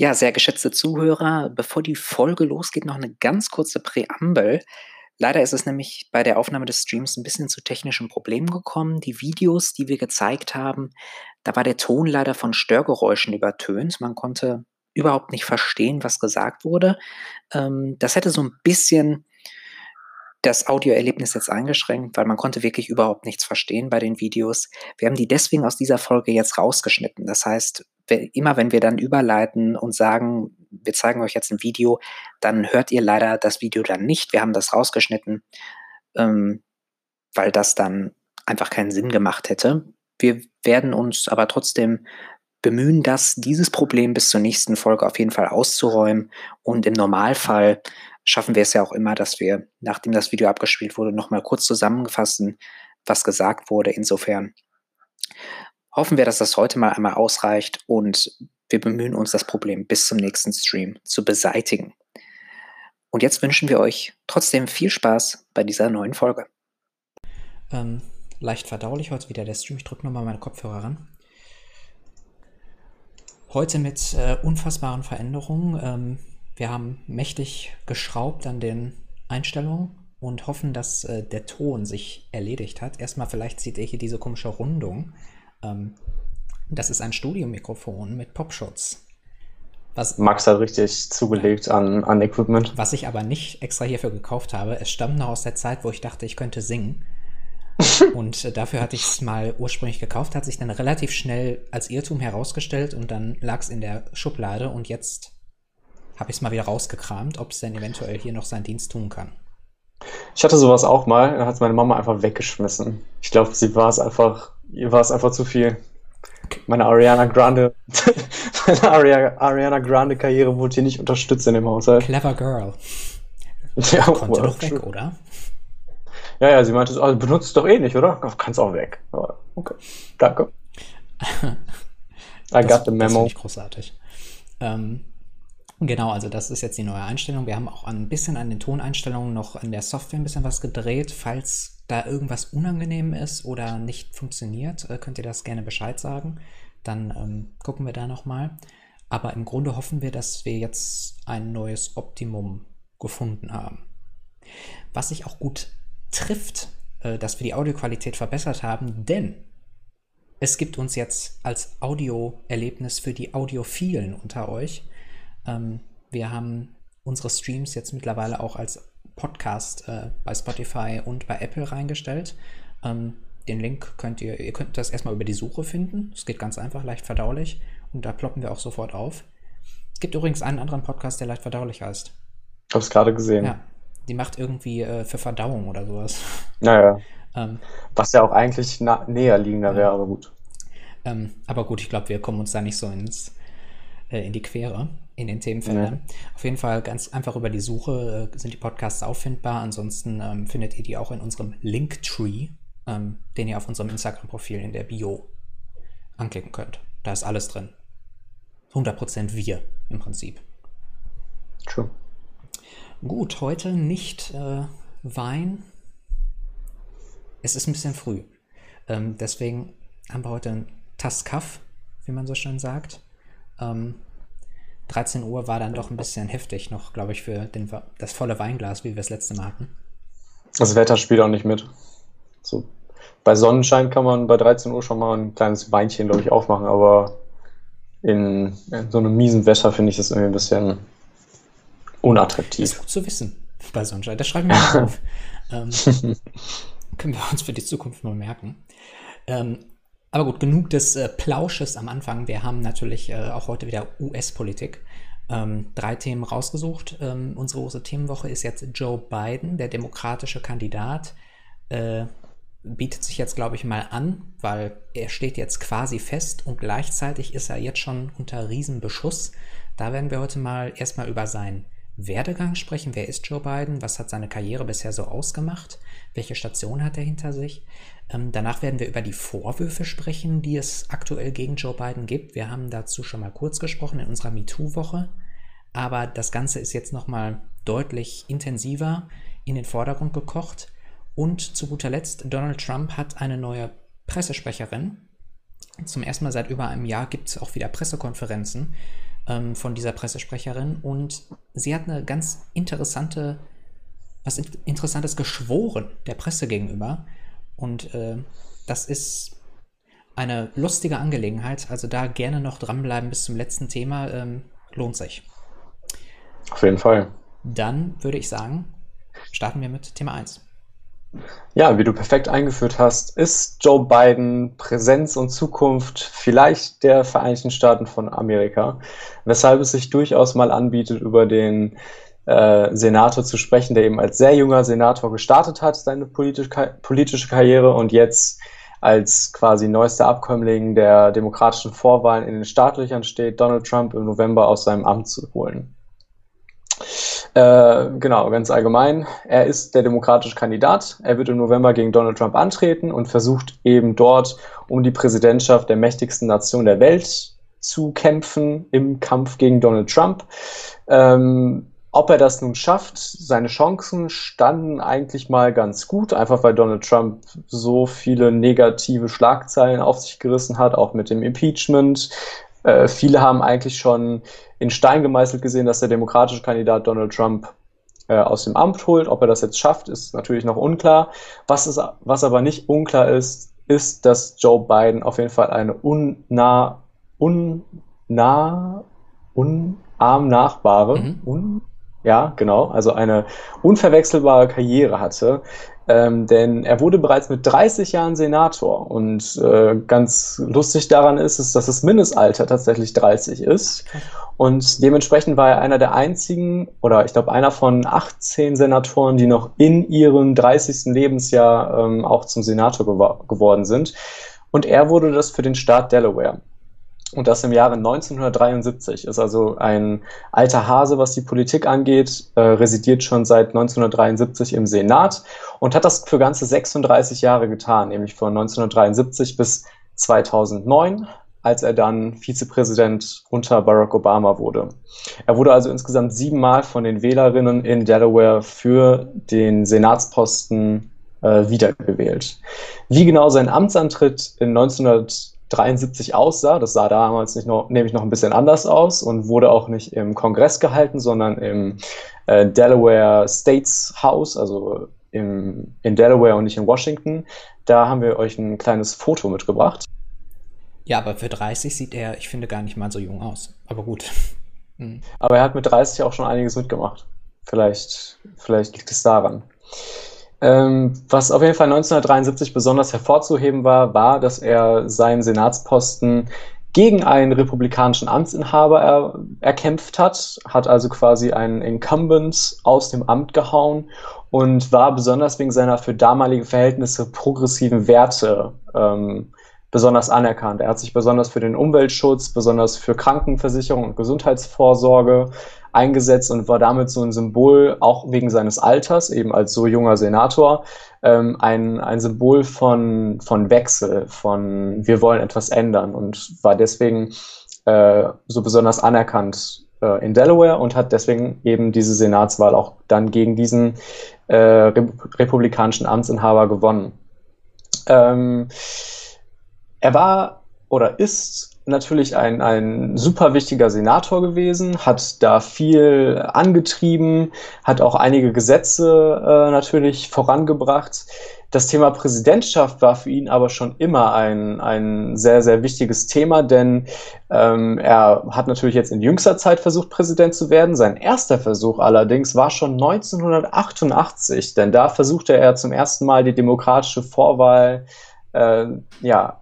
Ja, sehr geschätzte Zuhörer, bevor die Folge losgeht, noch eine ganz kurze Präambel. Leider ist es nämlich bei der Aufnahme des Streams ein bisschen zu technischen Problemen gekommen. Die Videos, die wir gezeigt haben, da war der Ton leider von Störgeräuschen übertönt. Man konnte überhaupt nicht verstehen, was gesagt wurde. Ähm, das hätte so ein bisschen das Audioerlebnis jetzt eingeschränkt, weil man konnte wirklich überhaupt nichts verstehen bei den Videos. Wir haben die deswegen aus dieser Folge jetzt rausgeschnitten. Das heißt, immer wenn wir dann überleiten und sagen, wir zeigen euch jetzt ein Video, dann hört ihr leider das Video dann nicht. Wir haben das rausgeschnitten, ähm, weil das dann einfach keinen Sinn gemacht hätte. Wir werden uns aber trotzdem bemühen, das, dieses Problem bis zur nächsten Folge auf jeden Fall auszuräumen. Und im Normalfall schaffen wir es ja auch immer, dass wir, nachdem das Video abgespielt wurde, nochmal kurz zusammenfassen, was gesagt wurde. Insofern hoffen wir, dass das heute mal einmal ausreicht und wir bemühen uns, das Problem bis zum nächsten Stream zu beseitigen. Und jetzt wünschen wir euch trotzdem viel Spaß bei dieser neuen Folge. Ähm, leicht verdaulich heute wieder der Stream. Ich drücke nochmal meine Kopfhörer ran. Heute mit äh, unfassbaren Veränderungen. Ähm, wir haben mächtig geschraubt an den Einstellungen und hoffen, dass äh, der Ton sich erledigt hat. Erstmal vielleicht seht ihr hier diese komische Rundung. Ähm, das ist ein Studiomikrofon mit Popschutz. Was, Max hat richtig zugelegt an, an Equipment. Was ich aber nicht extra hierfür gekauft habe. Es stammt noch aus der Zeit, wo ich dachte, ich könnte singen. und äh, dafür hatte ich es mal ursprünglich gekauft, hat sich dann relativ schnell als Irrtum herausgestellt und dann lag es in der Schublade und jetzt habe ich es mal wieder rausgekramt, ob es denn eventuell hier noch seinen Dienst tun kann. Ich hatte sowas auch mal, dann hat meine Mama einfach weggeschmissen. Ich glaube, sie war es einfach, ihr war es einfach zu viel. Meine Ariana Grande, meine Ariana Grande Karriere wurde hier nicht unterstützt in dem Haushalt. Clever Girl. Ja, Konnte doch weg, oder? Ja, ja, sie meinte so, also benutzt es doch eh nicht, oder? Kannst auch weg. okay, danke. I got the memo. Das großartig. Ähm, genau, also das ist jetzt die neue Einstellung. Wir haben auch ein bisschen an den Toneinstellungen noch in der Software ein bisschen was gedreht. Falls da irgendwas unangenehm ist oder nicht funktioniert, äh, könnt ihr das gerne Bescheid sagen. Dann ähm, gucken wir da nochmal. Aber im Grunde hoffen wir, dass wir jetzt ein neues Optimum gefunden haben. Was sich auch gut trifft, äh, dass wir die Audioqualität verbessert haben, denn es gibt uns jetzt als Audioerlebnis für die Audiophilen unter euch. Ähm, wir haben unsere Streams jetzt mittlerweile auch als Podcast äh, bei Spotify und bei Apple reingestellt. Ähm, den Link könnt ihr, ihr könnt das erstmal über die Suche finden. Es geht ganz einfach, leicht verdaulich und da ploppen wir auch sofort auf. Es gibt übrigens einen anderen Podcast, der leicht verdaulich heißt. Ich habe es gerade gesehen. Ja, die macht irgendwie äh, für Verdauung oder sowas. Naja. ähm, Was ja auch eigentlich näher liegender wäre, aber gut. Ähm, aber gut, ich glaube, wir kommen uns da nicht so ins, äh, in die Quere in den Themenfeldern. Nee. Auf jeden Fall ganz einfach über die Suche äh, sind die Podcasts auffindbar. Ansonsten ähm, findet ihr die auch in unserem Linktree, ähm, den ihr auf unserem Instagram-Profil in der Bio anklicken könnt. Da ist alles drin. 100% wir im Prinzip. True. Gut, heute nicht äh, Wein. Es ist ein bisschen früh. Ähm, deswegen haben wir heute einen Taskaff, wie man so schön sagt. Ähm, 13 Uhr war dann doch ein bisschen heftig noch, glaube ich, für den, das volle Weinglas, wie wir es letzte Mal hatten. Das Wetter spielt auch nicht mit. So, bei Sonnenschein kann man bei 13 Uhr schon mal ein kleines Weinchen, glaube ich, aufmachen, aber in, in so einem miesen Wetter finde ich das irgendwie ein bisschen unattraktiv. Das ist gut zu wissen bei Sonnenschein. Das schreiben wir mal auf. ähm, können wir uns für die Zukunft mal merken. Ähm, aber gut, genug des äh, Plausches am Anfang. Wir haben natürlich äh, auch heute wieder US-Politik. Ähm, drei Themen rausgesucht. Ähm, unsere große Themenwoche ist jetzt Joe Biden, der demokratische Kandidat. Äh, bietet sich jetzt, glaube ich, mal an, weil er steht jetzt quasi fest und gleichzeitig ist er jetzt schon unter Riesenbeschuss. Da werden wir heute mal erstmal über sein Werdegang sprechen. Wer ist Joe Biden? Was hat seine Karriere bisher so ausgemacht? Welche Station hat er hinter sich? Ähm, danach werden wir über die Vorwürfe sprechen, die es aktuell gegen Joe Biden gibt. Wir haben dazu schon mal kurz gesprochen in unserer MeToo-Woche. Aber das Ganze ist jetzt nochmal deutlich intensiver in den Vordergrund gekocht. Und zu guter Letzt, Donald Trump hat eine neue Pressesprecherin. Zum ersten Mal seit über einem Jahr gibt es auch wieder Pressekonferenzen ähm, von dieser Pressesprecherin und sie hat eine ganz interessante, was Interessantes geschworen der Presse gegenüber. Und äh, das ist eine lustige Angelegenheit. Also da gerne noch dranbleiben bis zum letzten Thema. Ähm, lohnt sich. Auf jeden Fall. Dann würde ich sagen, starten wir mit Thema 1. Ja, wie du perfekt eingeführt hast, ist Joe Biden Präsenz und Zukunft vielleicht der Vereinigten Staaten von Amerika, weshalb es sich durchaus mal anbietet, über den äh, Senator zu sprechen, der eben als sehr junger Senator gestartet hat, seine politische, politische Karriere und jetzt als quasi neuester Abkömmling der demokratischen Vorwahlen in den Startlöchern steht, Donald Trump im November aus seinem Amt zu holen. Äh, genau, ganz allgemein. Er ist der demokratische Kandidat. Er wird im November gegen Donald Trump antreten und versucht eben dort um die Präsidentschaft der mächtigsten Nation der Welt zu kämpfen im Kampf gegen Donald Trump. Ähm, ob er das nun schafft, seine Chancen standen eigentlich mal ganz gut, einfach weil Donald Trump so viele negative Schlagzeilen auf sich gerissen hat, auch mit dem Impeachment. Äh, viele haben eigentlich schon in Stein gemeißelt gesehen, dass der demokratische Kandidat Donald Trump äh, aus dem Amt holt. Ob er das jetzt schafft, ist natürlich noch unklar. Was, ist, was aber nicht unklar ist, ist, dass Joe Biden auf jeden Fall eine unnah, unnah, unarmnachbare, mhm. un, ja, genau, also eine unverwechselbare Karriere hatte. Ähm, denn er wurde bereits mit 30 Jahren Senator und äh, ganz lustig daran ist, ist, dass das Mindestalter tatsächlich 30 ist. Und dementsprechend war er einer der einzigen, oder ich glaube einer von 18 Senatoren, die noch in ihrem 30. Lebensjahr ähm, auch zum Senator gew geworden sind. Und er wurde das für den Staat Delaware. Und das im Jahre 1973. Ist also ein alter Hase, was die Politik angeht, äh, residiert schon seit 1973 im Senat und hat das für ganze 36 Jahre getan, nämlich von 1973 bis 2009 als er dann Vizepräsident unter Barack Obama wurde. Er wurde also insgesamt siebenmal von den Wählerinnen in Delaware für den Senatsposten äh, wiedergewählt. Wie genau sein Amtsantritt in 1973 aussah, das sah damals nicht noch, nämlich noch ein bisschen anders aus und wurde auch nicht im Kongress gehalten, sondern im äh, Delaware States House, also im, in Delaware und nicht in Washington. Da haben wir euch ein kleines Foto mitgebracht. Ja, aber für 30 sieht er, ich finde, gar nicht mal so jung aus. Aber gut. Mhm. Aber er hat mit 30 auch schon einiges mitgemacht. Vielleicht, vielleicht liegt es daran. Ähm, was auf jeden Fall 1973 besonders hervorzuheben war, war, dass er seinen Senatsposten gegen einen republikanischen Amtsinhaber er, erkämpft hat, hat also quasi einen Incumbent aus dem Amt gehauen und war besonders wegen seiner für damalige Verhältnisse progressiven Werte ähm, besonders anerkannt. Er hat sich besonders für den Umweltschutz, besonders für Krankenversicherung und Gesundheitsvorsorge eingesetzt und war damit so ein Symbol, auch wegen seines Alters, eben als so junger Senator, ähm, ein, ein Symbol von, von Wechsel, von wir wollen etwas ändern und war deswegen äh, so besonders anerkannt äh, in Delaware und hat deswegen eben diese Senatswahl auch dann gegen diesen äh, republikanischen Amtsinhaber gewonnen. Ähm, er war oder ist natürlich ein, ein super wichtiger Senator gewesen, hat da viel angetrieben, hat auch einige Gesetze äh, natürlich vorangebracht. Das Thema Präsidentschaft war für ihn aber schon immer ein, ein sehr, sehr wichtiges Thema, denn ähm, er hat natürlich jetzt in jüngster Zeit versucht, Präsident zu werden. Sein erster Versuch allerdings war schon 1988, denn da versuchte er zum ersten Mal die demokratische Vorwahl äh, ja,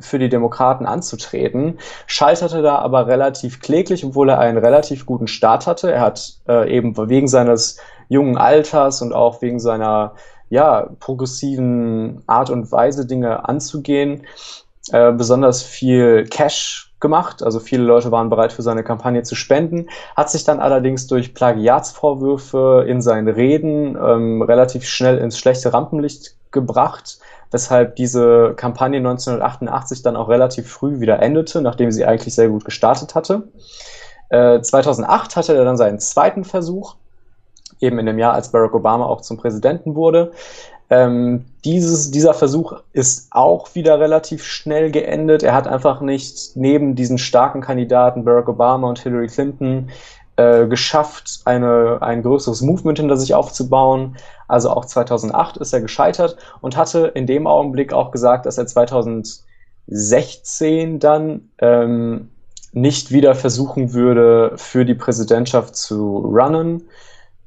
für die Demokraten anzutreten, scheiterte da aber relativ kläglich, obwohl er einen relativ guten Start hatte. Er hat äh, eben wegen seines jungen Alters und auch wegen seiner ja, progressiven Art und Weise, Dinge anzugehen, äh, besonders viel Cash gemacht. Also viele Leute waren bereit für seine Kampagne zu spenden, hat sich dann allerdings durch Plagiatsvorwürfe in seinen Reden ähm, relativ schnell ins schlechte Rampenlicht gebracht weshalb diese Kampagne 1988 dann auch relativ früh wieder endete, nachdem sie eigentlich sehr gut gestartet hatte. Äh, 2008 hatte er dann seinen zweiten Versuch, eben in dem Jahr, als Barack Obama auch zum Präsidenten wurde. Ähm, dieses, dieser Versuch ist auch wieder relativ schnell geendet. Er hat einfach nicht neben diesen starken Kandidaten Barack Obama und Hillary Clinton äh, geschafft, eine, ein größeres Movement hinter sich aufzubauen. Also auch 2008 ist er gescheitert und hatte in dem Augenblick auch gesagt, dass er 2016 dann ähm, nicht wieder versuchen würde, für die Präsidentschaft zu runnen.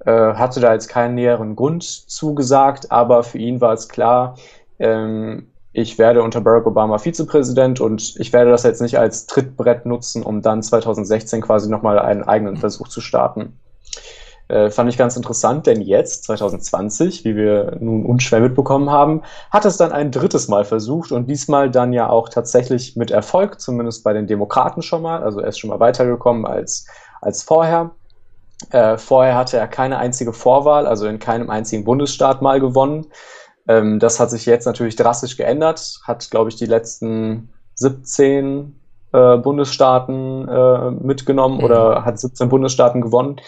Äh, hatte da jetzt keinen näheren Grund zugesagt, aber für ihn war es klar, ähm, ich werde unter Barack Obama Vizepräsident und ich werde das jetzt nicht als Trittbrett nutzen, um dann 2016 quasi nochmal einen eigenen Versuch zu starten. Äh, fand ich ganz interessant, denn jetzt, 2020, wie wir nun unschwer mitbekommen haben, hat es dann ein drittes Mal versucht und diesmal dann ja auch tatsächlich mit Erfolg, zumindest bei den Demokraten schon mal. Also er ist schon mal weitergekommen als, als vorher. Äh, vorher hatte er keine einzige Vorwahl, also in keinem einzigen Bundesstaat mal gewonnen. Ähm, das hat sich jetzt natürlich drastisch geändert, hat, glaube ich, die letzten 17 äh, Bundesstaaten äh, mitgenommen mhm. oder hat 17 Bundesstaaten gewonnen.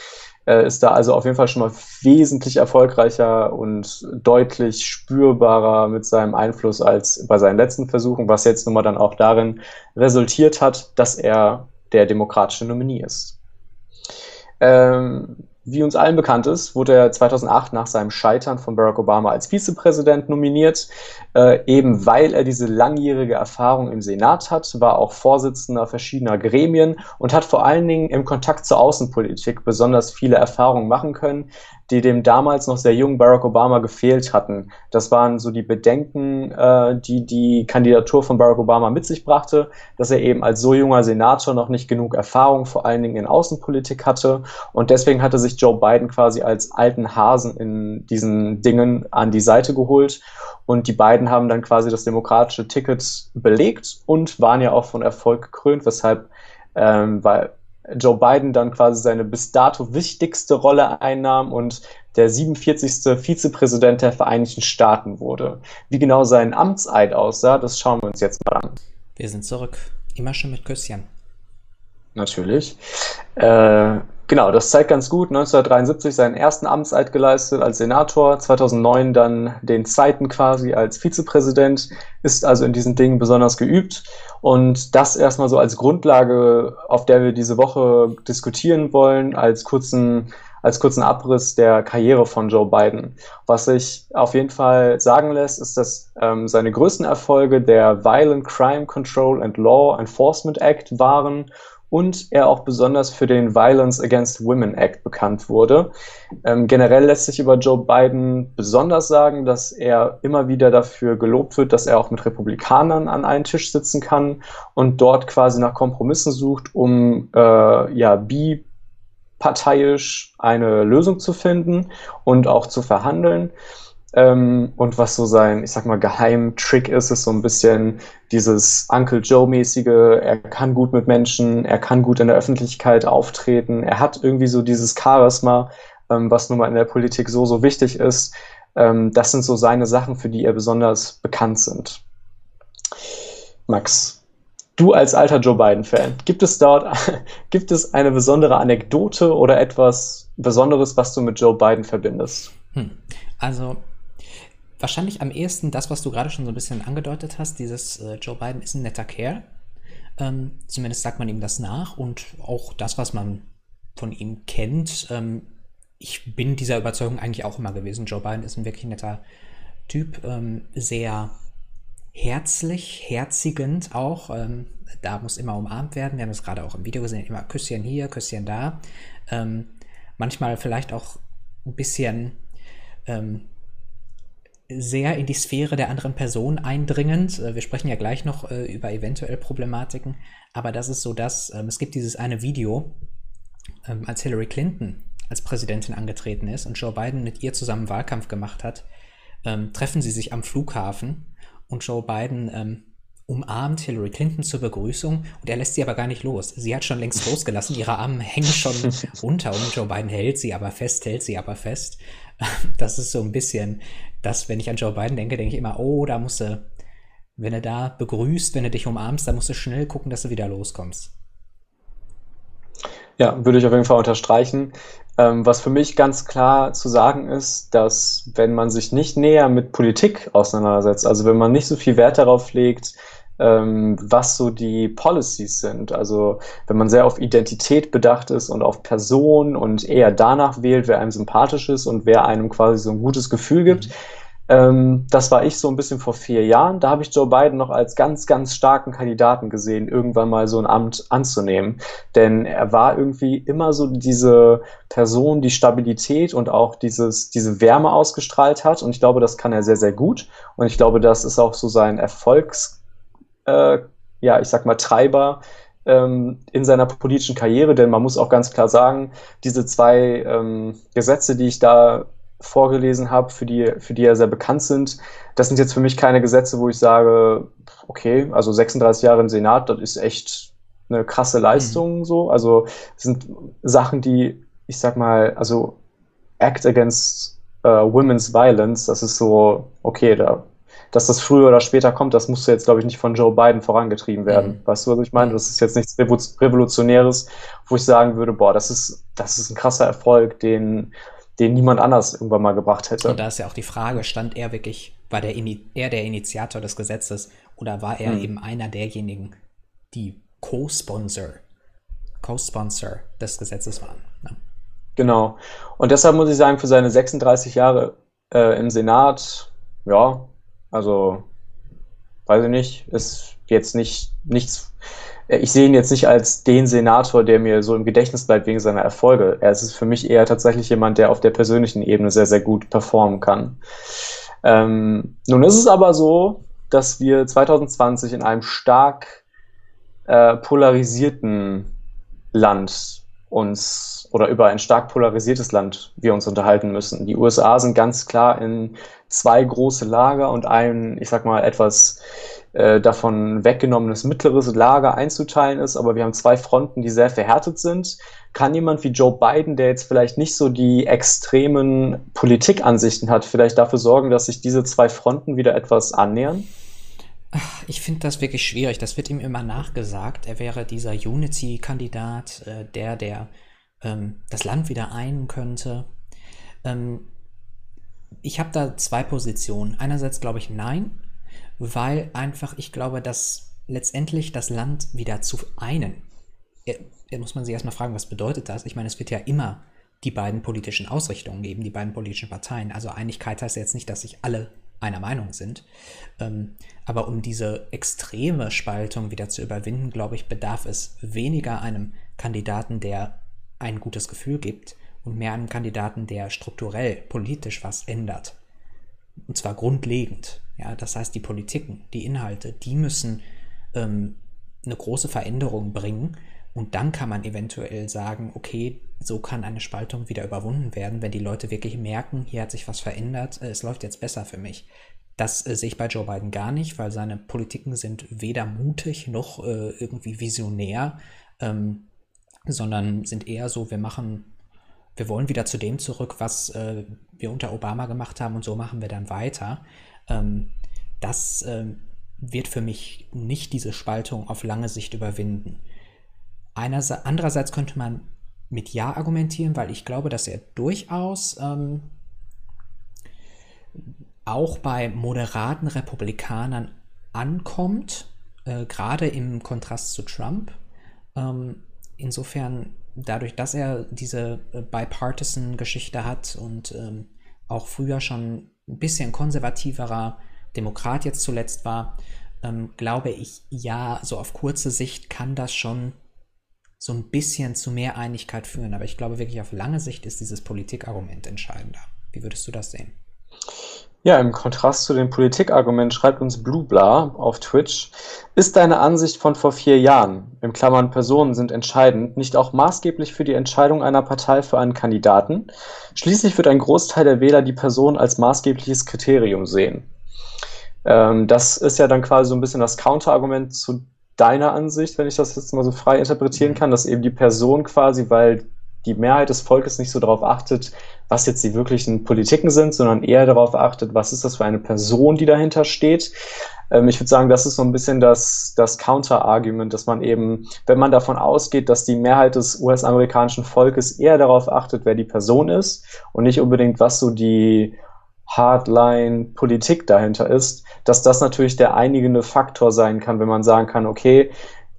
Äh, ist da also auf jeden Fall schon mal wesentlich erfolgreicher und deutlich spürbarer mit seinem Einfluss als bei seinen letzten Versuchen, was jetzt nun mal dann auch darin resultiert hat, dass er der demokratische Nominee ist. Ähm, wie uns allen bekannt ist, wurde er 2008 nach seinem Scheitern von Barack Obama als Vizepräsident nominiert. Äh, eben weil er diese langjährige Erfahrung im Senat hat, war auch Vorsitzender verschiedener Gremien und hat vor allen Dingen im Kontakt zur Außenpolitik besonders viele Erfahrungen machen können, die dem damals noch sehr jungen Barack Obama gefehlt hatten. Das waren so die Bedenken, äh, die die Kandidatur von Barack Obama mit sich brachte, dass er eben als so junger Senator noch nicht genug Erfahrung, vor allen Dingen in Außenpolitik hatte. Und deswegen hatte sich Joe Biden quasi als alten Hasen in diesen Dingen an die Seite geholt. Und die beiden haben dann quasi das demokratische Ticket belegt und waren ja auch von Erfolg gekrönt, weshalb ähm, weil Joe Biden dann quasi seine bis dato wichtigste Rolle einnahm und der 47. Vizepräsident der Vereinigten Staaten wurde. Wie genau sein Amtseid aussah, das schauen wir uns jetzt mal an. Wir sind zurück. Immer schon mit Küsschen. Natürlich. Äh, genau, das zeigt ganz gut. 1973 seinen ersten Amtseid geleistet als Senator, 2009 dann den zweiten quasi als Vizepräsident, ist also in diesen Dingen besonders geübt. Und das erstmal so als Grundlage, auf der wir diese Woche diskutieren wollen, als kurzen als kurzen Abriss der Karriere von Joe Biden. Was sich auf jeden Fall sagen lässt, ist, dass ähm, seine größten Erfolge der Violent Crime Control and Law Enforcement Act waren und er auch besonders für den Violence Against Women Act bekannt wurde. Ähm, generell lässt sich über Joe Biden besonders sagen, dass er immer wieder dafür gelobt wird, dass er auch mit Republikanern an einen Tisch sitzen kann und dort quasi nach Kompromissen sucht, um äh, ja biparteiisch eine Lösung zu finden und auch zu verhandeln. Ähm, und was so sein, ich sag mal, Geheimtrick ist, ist so ein bisschen dieses Uncle Joe-mäßige, er kann gut mit Menschen, er kann gut in der Öffentlichkeit auftreten, er hat irgendwie so dieses Charisma, ähm, was nun mal in der Politik so, so wichtig ist. Ähm, das sind so seine Sachen, für die er besonders bekannt sind. Max, du als alter Joe Biden-Fan, gibt es dort, gibt es eine besondere Anekdote oder etwas Besonderes, was du mit Joe Biden verbindest? Hm. Also wahrscheinlich am ehesten das, was du gerade schon so ein bisschen angedeutet hast, dieses äh, Joe Biden ist ein netter Kerl. Ähm, zumindest sagt man ihm das nach und auch das, was man von ihm kennt. Ähm, ich bin dieser Überzeugung eigentlich auch immer gewesen. Joe Biden ist ein wirklich netter Typ, ähm, sehr herzlich, herzigend auch. Ähm, da muss immer umarmt werden. Wir haben es gerade auch im Video gesehen, immer Küsschen hier, Küsschen da. Ähm, manchmal vielleicht auch ein bisschen ähm, sehr in die Sphäre der anderen Person eindringend. Äh, wir sprechen ja gleich noch äh, über eventuell Problematiken, aber das ist so, dass ähm, es gibt dieses eine Video, ähm, als Hillary Clinton als Präsidentin angetreten ist und Joe Biden mit ihr zusammen Wahlkampf gemacht hat, ähm, treffen sie sich am Flughafen und Joe Biden umarmt Hillary Clinton zur Begrüßung und er lässt sie aber gar nicht los. Sie hat schon längst losgelassen, ihre Arme hängen schon runter und Joe Biden hält sie aber fest, hält sie aber fest. Das ist so ein bisschen das, wenn ich an Joe Biden denke, denke ich immer, oh, da musst du, wenn er da begrüßt, wenn er dich umarmst, da musst du schnell gucken, dass du wieder loskommst. Ja, würde ich auf jeden Fall unterstreichen. Ähm, was für mich ganz klar zu sagen ist, dass wenn man sich nicht näher mit Politik auseinandersetzt, also wenn man nicht so viel Wert darauf legt, ähm, was so die Policies sind, also wenn man sehr auf Identität bedacht ist und auf Person und eher danach wählt, wer einem sympathisch ist und wer einem quasi so ein gutes Gefühl gibt, mhm ähm, das war ich so ein bisschen vor vier Jahren. Da habe ich Joe Biden noch als ganz, ganz starken Kandidaten gesehen, irgendwann mal so ein Amt anzunehmen. Denn er war irgendwie immer so diese Person, die Stabilität und auch dieses, diese Wärme ausgestrahlt hat. Und ich glaube, das kann er sehr, sehr gut. Und ich glaube, das ist auch so sein Erfolgs, äh, ja, ich sag mal, Treiber ähm, in seiner politischen Karriere, denn man muss auch ganz klar sagen, diese zwei ähm, Gesetze, die ich da vorgelesen habe, für die, für die ja sehr bekannt sind. Das sind jetzt für mich keine Gesetze, wo ich sage, okay, also 36 Jahre im Senat, das ist echt eine krasse Leistung mhm. so. Also sind Sachen, die, ich sag mal, also Act Against uh, Women's Violence, das ist so, okay, da, dass das früher oder später kommt, das musste jetzt, glaube ich, nicht von Joe Biden vorangetrieben werden. Mhm. Weißt du, was ich meine? Das ist jetzt nichts Revolutionäres, wo ich sagen würde, boah, das ist, das ist ein krasser Erfolg, den den niemand anders irgendwann mal gebracht hätte. Und da ist ja auch die Frage, stand er wirklich, war der er der Initiator des Gesetzes oder war er hm. eben einer derjenigen, die Co-Sponsor, Co-Sponsor des Gesetzes waren? Ne? Genau. Und deshalb muss ich sagen, für seine 36 Jahre äh, im Senat, ja, also weiß ich nicht, ist jetzt nicht nichts äh, ich sehe ihn jetzt nicht als den Senator, der mir so im Gedächtnis bleibt wegen seiner Erfolge. Er ist für mich eher tatsächlich jemand, der auf der persönlichen Ebene sehr, sehr gut performen kann. Ähm, nun ist es aber so, dass wir 2020 in einem stark äh, polarisierten Land uns oder über ein stark polarisiertes Land wir uns unterhalten müssen. Die USA sind ganz klar in zwei große Lager und ein, ich sag mal, etwas äh, davon weggenommenes mittleres Lager einzuteilen ist, aber wir haben zwei Fronten, die sehr verhärtet sind. Kann jemand wie Joe Biden, der jetzt vielleicht nicht so die extremen Politikansichten hat, vielleicht dafür sorgen, dass sich diese zwei Fronten wieder etwas annähern? Ich finde das wirklich schwierig. Das wird ihm immer nachgesagt. Er wäre dieser Unity-Kandidat, äh, der, der ähm, das Land wieder einen könnte. Ähm, ich habe da zwei Positionen. Einerseits glaube ich, nein, weil einfach ich glaube, dass letztendlich das Land wieder zu einen. Da muss man sich erstmal fragen, was bedeutet das? Ich meine, es wird ja immer die beiden politischen Ausrichtungen geben, die beiden politischen Parteien. Also Einigkeit heißt jetzt nicht, dass sich alle einer Meinung sind. Ähm, aber um diese extreme Spaltung wieder zu überwinden, glaube ich, bedarf es weniger einem Kandidaten, der ein gutes Gefühl gibt und mehr einem Kandidaten, der strukturell politisch was ändert. Und zwar grundlegend. Ja, das heißt, die Politiken, die Inhalte, die müssen ähm, eine große Veränderung bringen. Und dann kann man eventuell sagen, okay, so kann eine Spaltung wieder überwunden werden, wenn die Leute wirklich merken, hier hat sich was verändert, äh, es läuft jetzt besser für mich. Das äh, sehe ich bei Joe Biden gar nicht, weil seine Politiken sind weder mutig noch äh, irgendwie visionär, ähm, sondern sind eher so, wir machen, wir wollen wieder zu dem zurück, was äh, wir unter Obama gemacht haben und so machen wir dann weiter. Ähm, das ähm, wird für mich nicht diese Spaltung auf lange Sicht überwinden. Einerseits, andererseits könnte man mit Ja argumentieren, weil ich glaube, dass er durchaus ähm, auch bei moderaten Republikanern ankommt, äh, gerade im Kontrast zu Trump. Ähm, insofern, dadurch, dass er diese äh, Bipartisan-Geschichte hat und ähm, auch früher schon ein bisschen konservativerer Demokrat jetzt zuletzt war, ähm, glaube ich, ja, so auf kurze Sicht kann das schon so ein bisschen zu mehr Einigkeit führen. Aber ich glaube wirklich, auf lange Sicht ist dieses Politikargument entscheidender. Wie würdest du das sehen? Ja, im Kontrast zu dem Politikargument schreibt uns Blubla auf Twitch, ist deine Ansicht von vor vier Jahren, im Klammern Personen sind entscheidend, nicht auch maßgeblich für die Entscheidung einer Partei für einen Kandidaten? Schließlich wird ein Großteil der Wähler die Person als maßgebliches Kriterium sehen. Ähm, das ist ja dann quasi so ein bisschen das Counterargument zu deiner Ansicht, wenn ich das jetzt mal so frei interpretieren kann, dass eben die Person quasi, weil die Mehrheit des Volkes nicht so darauf achtet, was jetzt die wirklichen Politiken sind, sondern eher darauf achtet, was ist das für eine Person, die dahinter steht. Ähm, ich würde sagen, das ist so ein bisschen das, das Counter-Argument, dass man eben, wenn man davon ausgeht, dass die Mehrheit des US-amerikanischen Volkes eher darauf achtet, wer die Person ist und nicht unbedingt, was so die Hardline-Politik dahinter ist, dass das natürlich der einigende Faktor sein kann, wenn man sagen kann, okay,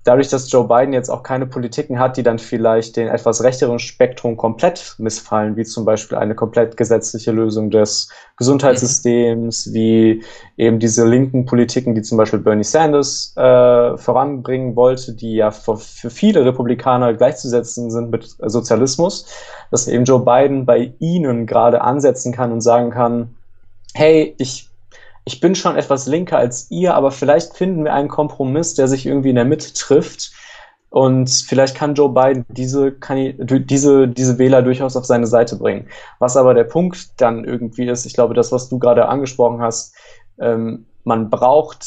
dadurch, dass Joe Biden jetzt auch keine Politiken hat, die dann vielleicht den etwas rechteren Spektrum komplett missfallen, wie zum Beispiel eine komplett gesetzliche Lösung des Gesundheitssystems, mhm. wie eben diese linken Politiken, die zum Beispiel Bernie Sanders äh, voranbringen wollte, die ja für, für viele Republikaner gleichzusetzen sind mit Sozialismus, dass eben Joe Biden bei ihnen gerade ansetzen kann und sagen kann, hey, ich ich bin schon etwas linker als ihr, aber vielleicht finden wir einen Kompromiss, der sich irgendwie in der Mitte trifft. Und vielleicht kann Joe Biden diese, diese, diese Wähler durchaus auf seine Seite bringen. Was aber der Punkt dann irgendwie ist, ich glaube, das, was du gerade angesprochen hast, ähm, man braucht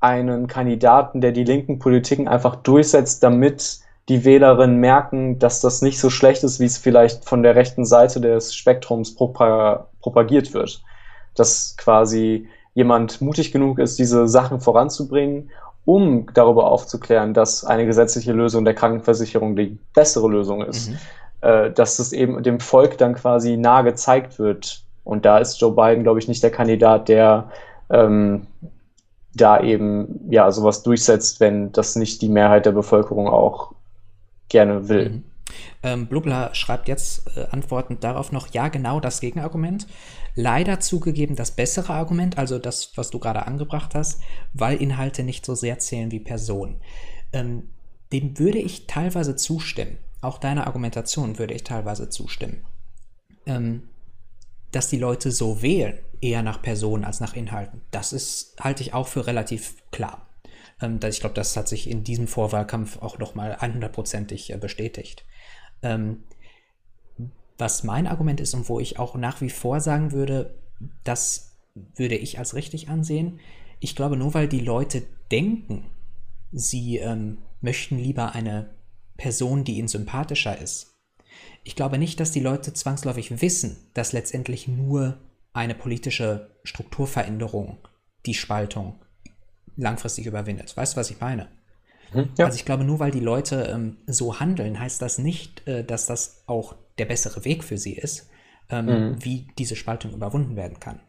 einen Kandidaten, der die linken Politiken einfach durchsetzt, damit die Wählerinnen merken, dass das nicht so schlecht ist, wie es vielleicht von der rechten Seite des Spektrums propagiert wird. Dass quasi jemand mutig genug ist, diese Sachen voranzubringen, um darüber aufzuklären, dass eine gesetzliche Lösung der Krankenversicherung die bessere Lösung ist. Mhm. Äh, dass es eben dem Volk dann quasi nah gezeigt wird. Und da ist Joe Biden, glaube ich, nicht der Kandidat, der ähm, da eben ja sowas durchsetzt, wenn das nicht die Mehrheit der Bevölkerung auch gerne will. Mhm. Ähm, Blubla schreibt jetzt äh, antwortend darauf noch, ja, genau das Gegenargument. Leider zugegeben das bessere Argument, also das, was du gerade angebracht hast, weil Inhalte nicht so sehr zählen wie Personen. Ähm, dem würde ich teilweise zustimmen. Auch deiner Argumentation würde ich teilweise zustimmen. Ähm, dass die Leute so wählen, eher nach Personen als nach Inhalten, das ist, halte ich auch für relativ klar. Ähm, ich glaube, das hat sich in diesem Vorwahlkampf auch nochmal 100%ig äh, bestätigt. Ähm, was mein Argument ist und wo ich auch nach wie vor sagen würde, das würde ich als richtig ansehen. Ich glaube, nur weil die Leute denken, sie ähm, möchten lieber eine Person, die ihnen sympathischer ist. Ich glaube nicht, dass die Leute zwangsläufig wissen, dass letztendlich nur eine politische Strukturveränderung die Spaltung langfristig überwindet. Weißt du, was ich meine? Mhm, ja. Also ich glaube, nur weil die Leute ähm, so handeln, heißt das nicht, äh, dass das auch der bessere Weg für sie ist, ähm, mhm. wie diese Spaltung überwunden werden kann.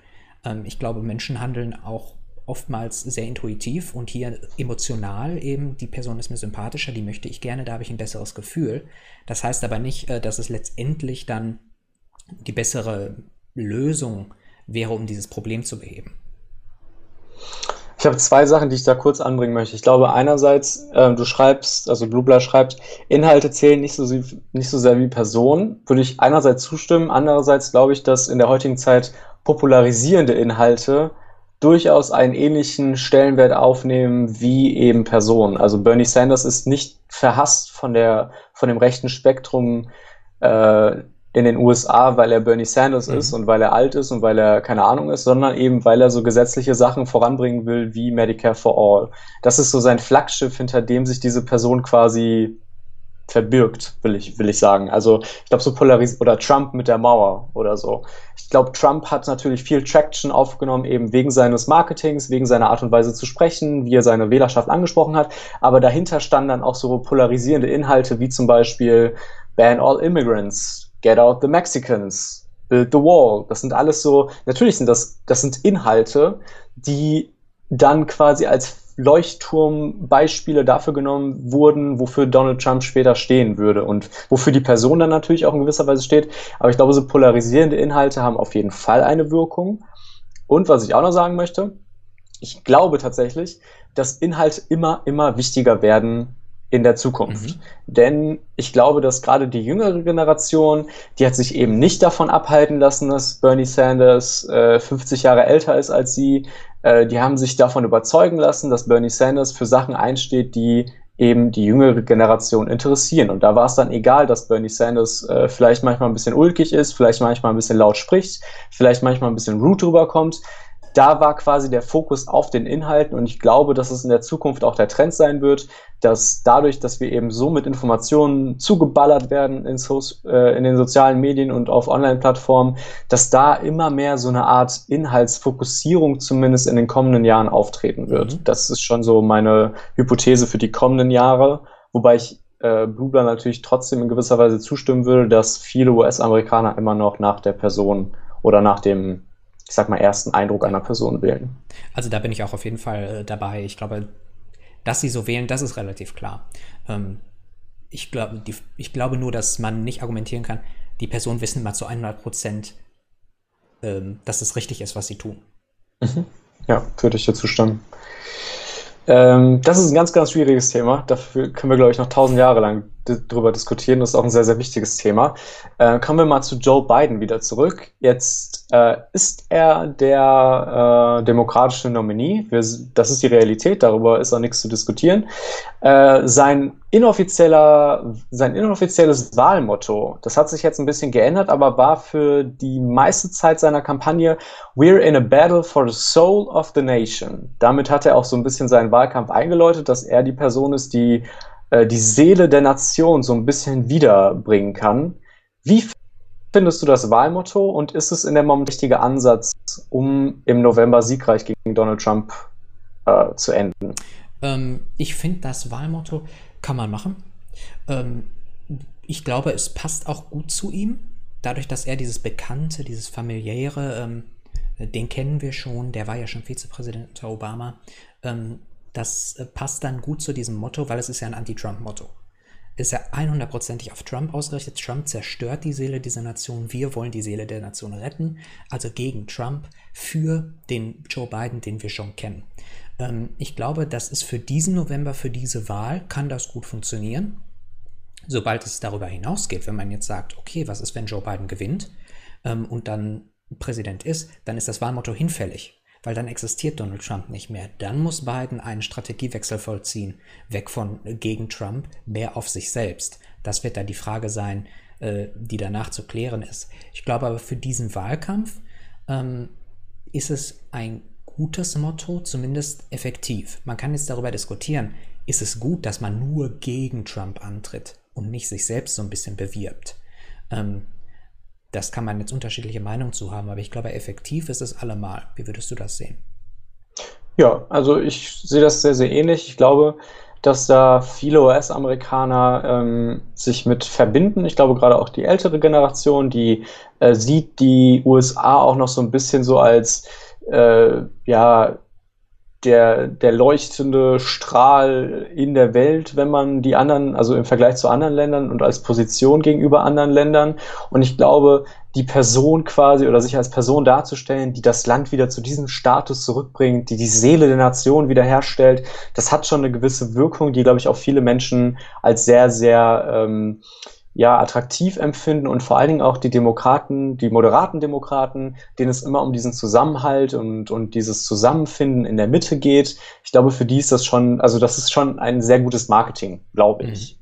Ähm, ich glaube, Menschen handeln auch oftmals sehr intuitiv und hier emotional eben, die Person ist mir sympathischer, die möchte ich gerne, da habe ich ein besseres Gefühl. Das heißt aber nicht, äh, dass es letztendlich dann die bessere Lösung wäre, um dieses Problem zu beheben. Ich habe zwei Sachen, die ich da kurz anbringen möchte. Ich glaube, einerseits, äh, du schreibst, also Blubler schreibt, Inhalte zählen nicht so, nicht so sehr wie Personen. Würde ich einerseits zustimmen. Andererseits glaube ich, dass in der heutigen Zeit popularisierende Inhalte durchaus einen ähnlichen Stellenwert aufnehmen wie eben Personen. Also Bernie Sanders ist nicht verhasst von der, von dem rechten Spektrum äh, in den USA, weil er Bernie Sanders mhm. ist und weil er alt ist und weil er keine Ahnung ist, sondern eben weil er so gesetzliche Sachen voranbringen will wie Medicare for All. Das ist so sein Flaggschiff, hinter dem sich diese Person quasi verbirgt, will ich, will ich sagen. Also ich glaube so polarisiert oder Trump mit der Mauer oder so. Ich glaube, Trump hat natürlich viel Traction aufgenommen, eben wegen seines Marketings, wegen seiner Art und Weise zu sprechen, wie er seine Wählerschaft angesprochen hat. Aber dahinter standen dann auch so polarisierende Inhalte wie zum Beispiel Ban All Immigrants, Get Out the Mexicans, Build the Wall. Das sind alles so, natürlich sind das, das sind Inhalte, die dann quasi als Leuchtturmbeispiele dafür genommen wurden, wofür Donald Trump später stehen würde und wofür die Person dann natürlich auch in gewisser Weise steht. Aber ich glaube, so polarisierende Inhalte haben auf jeden Fall eine Wirkung. Und was ich auch noch sagen möchte, ich glaube tatsächlich, dass Inhalte immer, immer wichtiger werden in der Zukunft. Mhm. Denn ich glaube, dass gerade die jüngere Generation, die hat sich eben nicht davon abhalten lassen, dass Bernie Sanders äh, 50 Jahre älter ist als sie. Äh, die haben sich davon überzeugen lassen, dass Bernie Sanders für Sachen einsteht, die eben die jüngere Generation interessieren. Und da war es dann egal, dass Bernie Sanders äh, vielleicht manchmal ein bisschen ulkig ist, vielleicht manchmal ein bisschen laut spricht, vielleicht manchmal ein bisschen rude rüberkommt da war quasi der Fokus auf den Inhalten und ich glaube, dass es in der Zukunft auch der Trend sein wird, dass dadurch, dass wir eben so mit Informationen zugeballert werden in, so, äh, in den sozialen Medien und auf Online-Plattformen, dass da immer mehr so eine Art Inhaltsfokussierung zumindest in den kommenden Jahren auftreten wird. Mhm. Das ist schon so meine Hypothese für die kommenden Jahre, wobei ich äh, Blubler natürlich trotzdem in gewisser Weise zustimmen würde, dass viele US-Amerikaner immer noch nach der Person oder nach dem ich sag mal, ersten Eindruck einer Person wählen. Also da bin ich auch auf jeden Fall äh, dabei. Ich glaube, dass sie so wählen, das ist relativ klar. Ähm, ich, glaube, die, ich glaube nur, dass man nicht argumentieren kann, die Personen wissen mal zu 100 Prozent, ähm, dass es richtig ist, was sie tun. Mhm. Ja, würde ich dir zustimmen. Ähm, das ist ein ganz, ganz schwieriges Thema. Dafür können wir, glaube ich, noch tausend Jahre lang drüber diskutieren. Das ist auch ein sehr, sehr wichtiges Thema. Äh, kommen wir mal zu Joe Biden wieder zurück. Jetzt äh, ist er der äh, demokratische Nominee. Wir, das ist die Realität, darüber ist auch nichts zu diskutieren. Äh, sein inoffizieller, sein inoffizielles Wahlmotto, das hat sich jetzt ein bisschen geändert, aber war für die meiste Zeit seiner Kampagne We're in a battle for the soul of the nation. Damit hat er auch so ein bisschen seinen Wahlkampf eingeläutet, dass er die Person ist, die äh, die Seele der Nation so ein bisschen wiederbringen kann. Wie findest du das Wahlmotto und ist es in der Moment richtige Ansatz, um im November siegreich gegen Donald Trump äh, zu enden? Ähm, ich finde, das Wahlmotto kann man machen. Ähm, ich glaube, es passt auch gut zu ihm, dadurch, dass er dieses Bekannte, dieses familiäre, ähm, den kennen wir schon, der war ja schon Vizepräsident unter Obama, ähm, das äh, passt dann gut zu diesem Motto, weil es ist ja ein Anti-Trump-Motto. Ist ja 100%ig auf Trump ausgerichtet. Trump zerstört die Seele dieser Nation. Wir wollen die Seele der Nation retten. Also gegen Trump für den Joe Biden, den wir schon kennen. Ähm, ich glaube, das ist für diesen November, für diese Wahl, kann das gut funktionieren. Sobald es darüber hinausgeht, wenn man jetzt sagt, okay, was ist, wenn Joe Biden gewinnt ähm, und dann Präsident ist, dann ist das Wahlmotto hinfällig weil dann existiert Donald Trump nicht mehr. Dann muss Biden einen Strategiewechsel vollziehen, weg von äh, gegen Trump, mehr auf sich selbst. Das wird dann die Frage sein, äh, die danach zu klären ist. Ich glaube aber für diesen Wahlkampf ähm, ist es ein gutes Motto, zumindest effektiv. Man kann jetzt darüber diskutieren, ist es gut, dass man nur gegen Trump antritt und nicht sich selbst so ein bisschen bewirbt. Ähm, das kann man jetzt unterschiedliche Meinungen zu haben, aber ich glaube, effektiv ist es allemal. Wie würdest du das sehen? Ja, also ich sehe das sehr, sehr ähnlich. Ich glaube, dass da viele US-Amerikaner ähm, sich mit verbinden. Ich glaube gerade auch die ältere Generation, die äh, sieht die USA auch noch so ein bisschen so als äh, ja der, der leuchtende Strahl in der Welt, wenn man die anderen, also im Vergleich zu anderen Ländern und als Position gegenüber anderen Ländern. Und ich glaube, die Person quasi oder sich als Person darzustellen, die das Land wieder zu diesem Status zurückbringt, die die Seele der Nation wiederherstellt, das hat schon eine gewisse Wirkung, die, glaube ich, auch viele Menschen als sehr, sehr ähm, ja, attraktiv empfinden und vor allen Dingen auch die Demokraten, die moderaten Demokraten, denen es immer um diesen Zusammenhalt und, und dieses Zusammenfinden in der Mitte geht. Ich glaube, für die ist das schon, also das ist schon ein sehr gutes Marketing, glaube mhm. ich.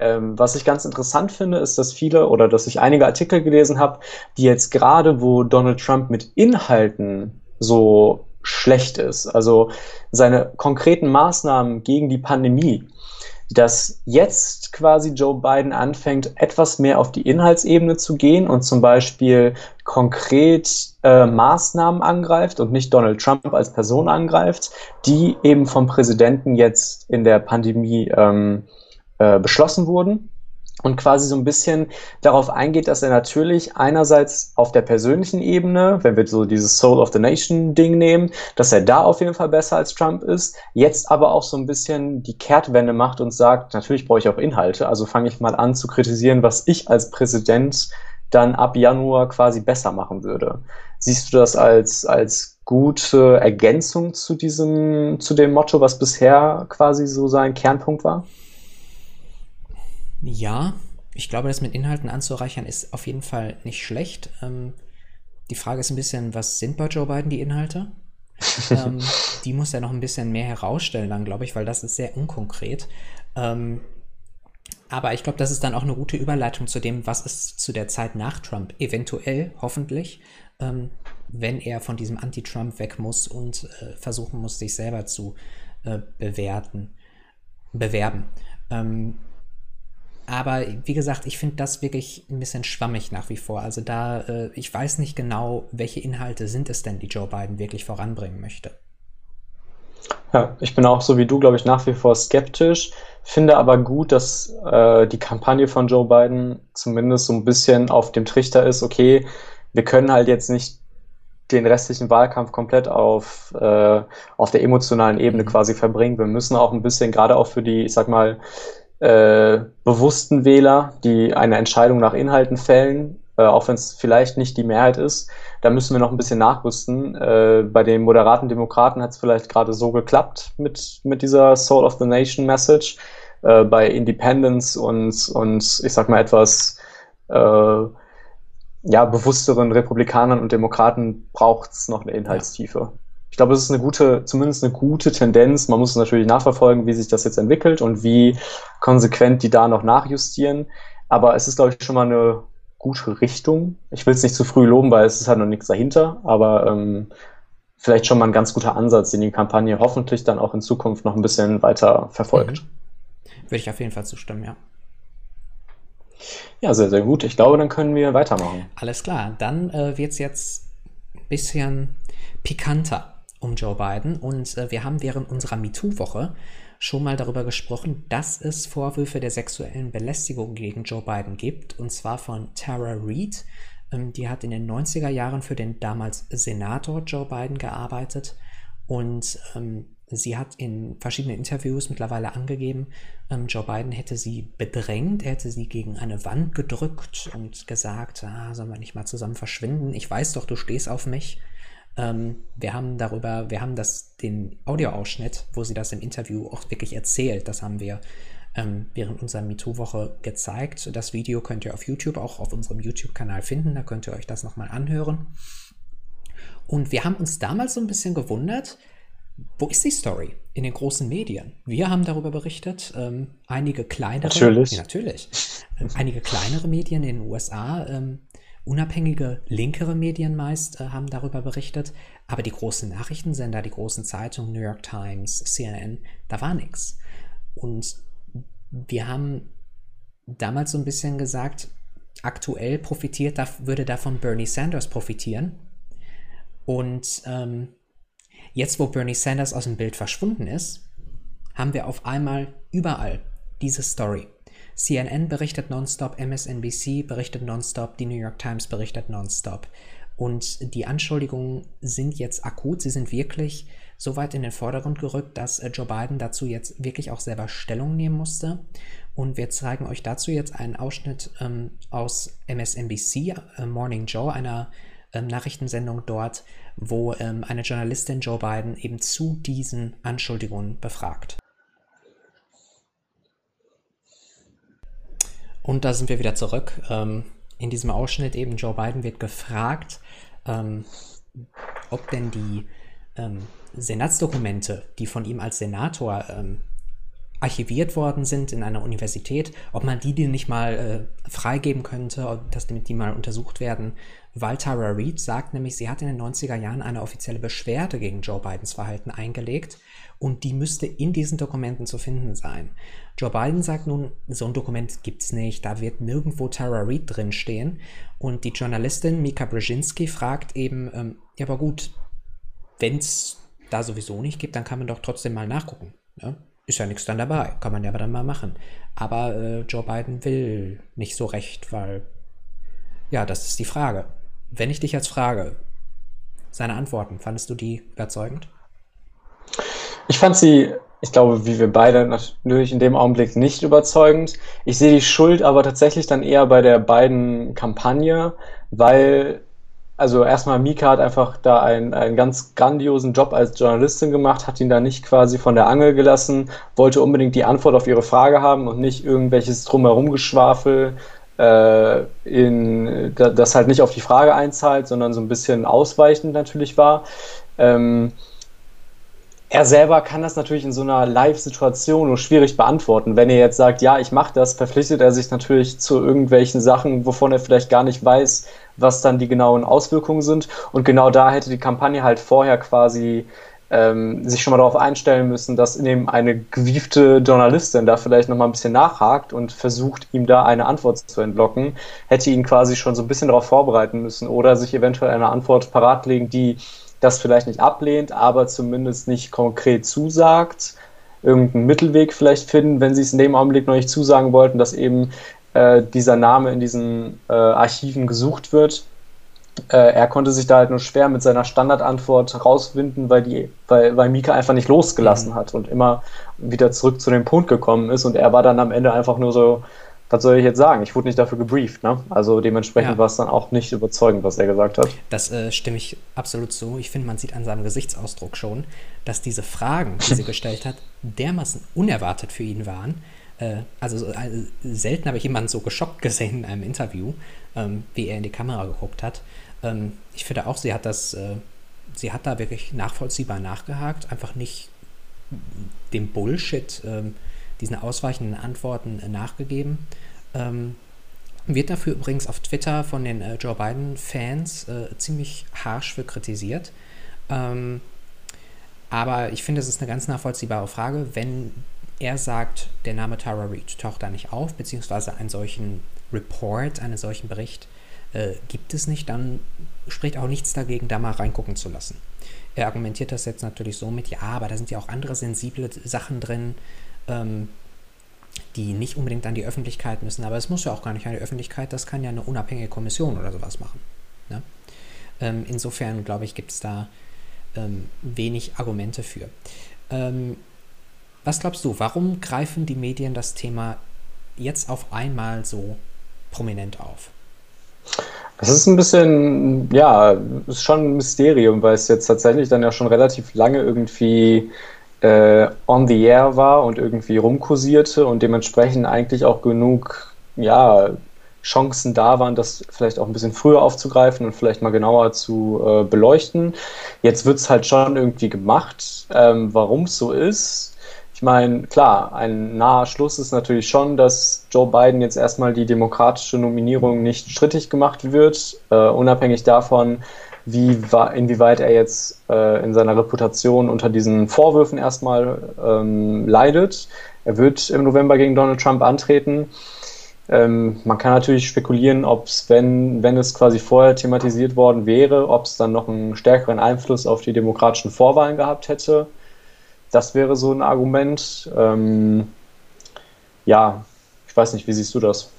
Ähm, was ich ganz interessant finde, ist, dass viele oder dass ich einige Artikel gelesen habe, die jetzt gerade, wo Donald Trump mit Inhalten so schlecht ist, also seine konkreten Maßnahmen gegen die Pandemie, dass jetzt quasi Joe Biden anfängt, etwas mehr auf die Inhaltsebene zu gehen und zum Beispiel konkret äh, Maßnahmen angreift und nicht Donald Trump als Person angreift, die eben vom Präsidenten jetzt in der Pandemie ähm, äh, beschlossen wurden und quasi so ein bisschen darauf eingeht, dass er natürlich einerseits auf der persönlichen Ebene, wenn wir so dieses Soul of the Nation Ding nehmen, dass er da auf jeden Fall besser als Trump ist, jetzt aber auch so ein bisschen die Kehrtwende macht und sagt, natürlich brauche ich auch Inhalte, also fange ich mal an zu kritisieren, was ich als Präsident dann ab Januar quasi besser machen würde. Siehst du das als, als gute Ergänzung zu diesem, zu dem Motto, was bisher quasi so sein Kernpunkt war? Ja, ich glaube, das mit Inhalten anzureichern ist auf jeden Fall nicht schlecht. Ähm, die Frage ist ein bisschen, was sind bei Joe Biden die Inhalte? ähm, die muss er noch ein bisschen mehr herausstellen, dann glaube ich, weil das ist sehr unkonkret. Ähm, aber ich glaube, das ist dann auch eine gute Überleitung zu dem, was ist zu der Zeit nach Trump eventuell, hoffentlich, ähm, wenn er von diesem Anti-Trump weg muss und äh, versuchen muss, sich selber zu äh, bewerten, bewerben. Ähm, aber wie gesagt, ich finde das wirklich ein bisschen schwammig nach wie vor. Also da, äh, ich weiß nicht genau, welche Inhalte sind es denn, die Joe Biden wirklich voranbringen möchte. Ja, ich bin auch so wie du, glaube ich, nach wie vor skeptisch, finde aber gut, dass äh, die Kampagne von Joe Biden zumindest so ein bisschen auf dem Trichter ist, okay, wir können halt jetzt nicht den restlichen Wahlkampf komplett auf, äh, auf der emotionalen Ebene mhm. quasi verbringen. Wir müssen auch ein bisschen, gerade auch für die, ich sag mal, äh, bewussten Wähler, die eine Entscheidung nach Inhalten fällen, äh, auch wenn es vielleicht nicht die Mehrheit ist, da müssen wir noch ein bisschen nachrüsten. Äh, bei den moderaten Demokraten hat es vielleicht gerade so geklappt mit, mit dieser Soul of the Nation Message. Äh, bei Independence und, und ich sag mal etwas äh, ja, bewussteren Republikanern und Demokraten braucht es noch eine Inhaltstiefe. Ja. Ich glaube, es ist eine gute, zumindest eine gute Tendenz. Man muss natürlich nachverfolgen, wie sich das jetzt entwickelt und wie konsequent die da noch nachjustieren. Aber es ist, glaube ich, schon mal eine gute Richtung. Ich will es nicht zu früh loben, weil es ist halt noch nichts dahinter, aber ähm, vielleicht schon mal ein ganz guter Ansatz, den die Kampagne hoffentlich dann auch in Zukunft noch ein bisschen weiter verfolgt. Mhm. Würde ich auf jeden Fall zustimmen, ja. Ja, sehr, sehr gut. Ich glaube, dann können wir weitermachen. Alles klar, dann äh, wird es jetzt ein bisschen pikanter um Joe Biden und äh, wir haben während unserer MeToo-Woche schon mal darüber gesprochen, dass es Vorwürfe der sexuellen Belästigung gegen Joe Biden gibt und zwar von Tara Reid. Ähm, die hat in den 90er Jahren für den damals Senator Joe Biden gearbeitet und ähm, Sie hat in verschiedenen Interviews mittlerweile angegeben, ähm, Joe Biden hätte sie bedrängt, er hätte sie gegen eine Wand gedrückt und gesagt, ah, sollen wir nicht mal zusammen verschwinden? Ich weiß doch, du stehst auf mich. Ähm, wir haben darüber, wir haben das, den Audioausschnitt, wo sie das im Interview auch wirklich erzählt, das haben wir ähm, während unserer MeToo-Woche gezeigt. Das Video könnt ihr auf YouTube, auch auf unserem YouTube-Kanal finden, da könnt ihr euch das nochmal anhören. Und wir haben uns damals so ein bisschen gewundert, wo ist die Story? In den großen Medien. Wir haben darüber berichtet, ähm, einige kleinere. Natürlich. Ja, natürlich. einige kleinere Medien in den USA, ähm, unabhängige linkere Medien meist, äh, haben darüber berichtet. Aber die großen Nachrichtensender, die großen Zeitungen, New York Times, CNN, da war nichts. Und wir haben damals so ein bisschen gesagt, aktuell profitiert, würde davon Bernie Sanders profitieren. Und ähm, Jetzt, wo Bernie Sanders aus dem Bild verschwunden ist, haben wir auf einmal überall diese Story. CNN berichtet nonstop, MSNBC berichtet nonstop, die New York Times berichtet nonstop. Und die Anschuldigungen sind jetzt akut, sie sind wirklich so weit in den Vordergrund gerückt, dass äh, Joe Biden dazu jetzt wirklich auch selber Stellung nehmen musste. Und wir zeigen euch dazu jetzt einen Ausschnitt ähm, aus MSNBC, äh, Morning Joe, einer ähm, Nachrichtensendung dort, wo ähm, eine Journalistin Joe Biden eben zu diesen Anschuldigungen befragt. Und da sind wir wieder zurück. Ähm, in diesem Ausschnitt eben Joe Biden wird gefragt, ähm, ob denn die ähm, Senatsdokumente, die von ihm als Senator ähm, archiviert worden sind in einer Universität, ob man die, die nicht mal äh, freigeben könnte, dass damit die mal untersucht werden. Weil Tara Reid sagt nämlich, sie hat in den 90er Jahren eine offizielle Beschwerde gegen Joe Bidens Verhalten eingelegt und die müsste in diesen Dokumenten zu finden sein. Joe Biden sagt nun, so ein Dokument gibt's nicht, da wird nirgendwo Tara Reid drinstehen. Und die Journalistin Mika Brzezinski fragt eben, ähm, ja, aber gut, wenn's da sowieso nicht gibt, dann kann man doch trotzdem mal nachgucken. Ne? ist ja nichts dann dabei. Kann man ja aber dann mal machen. Aber äh, Joe Biden will nicht so recht, weil, ja, das ist die Frage. Wenn ich dich jetzt frage, seine Antworten, fandest du die überzeugend? Ich fand sie, ich glaube, wie wir beide natürlich in dem Augenblick nicht überzeugend. Ich sehe die Schuld aber tatsächlich dann eher bei der beiden Kampagne, weil also erstmal Mika hat einfach da einen, einen ganz grandiosen Job als Journalistin gemacht, hat ihn da nicht quasi von der Angel gelassen, wollte unbedingt die Antwort auf ihre Frage haben und nicht irgendwelches drumherum Geschwafel, äh, in, das halt nicht auf die Frage einzahlt, sondern so ein bisschen ausweichend natürlich war. Ähm, er selber kann das natürlich in so einer Live-Situation nur schwierig beantworten. Wenn er jetzt sagt, ja, ich mache das, verpflichtet er sich natürlich zu irgendwelchen Sachen, wovon er vielleicht gar nicht weiß, was dann die genauen Auswirkungen sind. Und genau da hätte die Kampagne halt vorher quasi ähm, sich schon mal darauf einstellen müssen, dass dem eine gewiefte Journalistin da vielleicht noch mal ein bisschen nachhakt und versucht, ihm da eine Antwort zu entlocken, hätte ihn quasi schon so ein bisschen darauf vorbereiten müssen oder sich eventuell eine Antwort parat legen, die das vielleicht nicht ablehnt, aber zumindest nicht konkret zusagt, irgendeinen Mittelweg vielleicht finden, wenn sie es in dem Augenblick noch nicht zusagen wollten, dass eben äh, dieser Name in diesen äh, Archiven gesucht wird. Äh, er konnte sich da halt nur schwer mit seiner Standardantwort rauswinden, weil, die, weil, weil Mika einfach nicht losgelassen mhm. hat und immer wieder zurück zu dem Punkt gekommen ist und er war dann am Ende einfach nur so, was soll ich jetzt sagen? Ich wurde nicht dafür gebrieft. Ne? Also dementsprechend ja. war es dann auch nicht überzeugend, was er gesagt hat. Das äh, stimme ich absolut zu. Ich finde, man sieht an seinem Gesichtsausdruck schon, dass diese Fragen, die sie gestellt hat, dermaßen unerwartet für ihn waren. Äh, also äh, selten habe ich jemanden so geschockt gesehen in einem Interview, ähm, wie er in die Kamera geguckt hat. Ähm, ich finde auch, sie hat das, äh, sie hat da wirklich nachvollziehbar nachgehakt, einfach nicht dem Bullshit ähm, diesen ausweichenden Antworten äh, nachgegeben. Ähm, wird dafür übrigens auf Twitter von den äh, Joe Biden-Fans äh, ziemlich harsch für kritisiert. Ähm, aber ich finde, es ist eine ganz nachvollziehbare Frage, wenn er sagt, der Name Tara Reid taucht da nicht auf, beziehungsweise einen solchen Report, einen solchen Bericht äh, gibt es nicht, dann spricht auch nichts dagegen, da mal reingucken zu lassen. Er argumentiert das jetzt natürlich so mit, ja, aber da sind ja auch andere sensible Sachen drin, ähm, die nicht unbedingt an die Öffentlichkeit müssen. Aber es muss ja auch gar nicht an die Öffentlichkeit, das kann ja eine unabhängige Kommission oder sowas machen. Ne? Ähm, insofern, glaube ich, gibt es da ähm, wenig Argumente für. Ähm, was glaubst du, warum greifen die Medien das Thema jetzt auf einmal so prominent auf? Es ist ein bisschen, ja, ist schon ein Mysterium, weil es jetzt tatsächlich dann ja schon relativ lange irgendwie äh, on the air war und irgendwie rumkursierte und dementsprechend eigentlich auch genug, ja, Chancen da waren, das vielleicht auch ein bisschen früher aufzugreifen und vielleicht mal genauer zu äh, beleuchten. Jetzt wird es halt schon irgendwie gemacht. Ähm, Warum es so ist, ich meine, klar, ein naher Schluss ist natürlich schon, dass Joe Biden jetzt erstmal die demokratische Nominierung nicht strittig gemacht wird, äh, unabhängig davon, wie, inwieweit er jetzt äh, in seiner Reputation unter diesen Vorwürfen erstmal ähm, leidet. Er wird im November gegen Donald Trump antreten. Ähm, man kann natürlich spekulieren, ob es, wenn, wenn es quasi vorher thematisiert worden wäre, ob es dann noch einen stärkeren Einfluss auf die demokratischen Vorwahlen gehabt hätte. Das wäre so ein Argument. Ähm, ja, ich weiß nicht, wie siehst du das?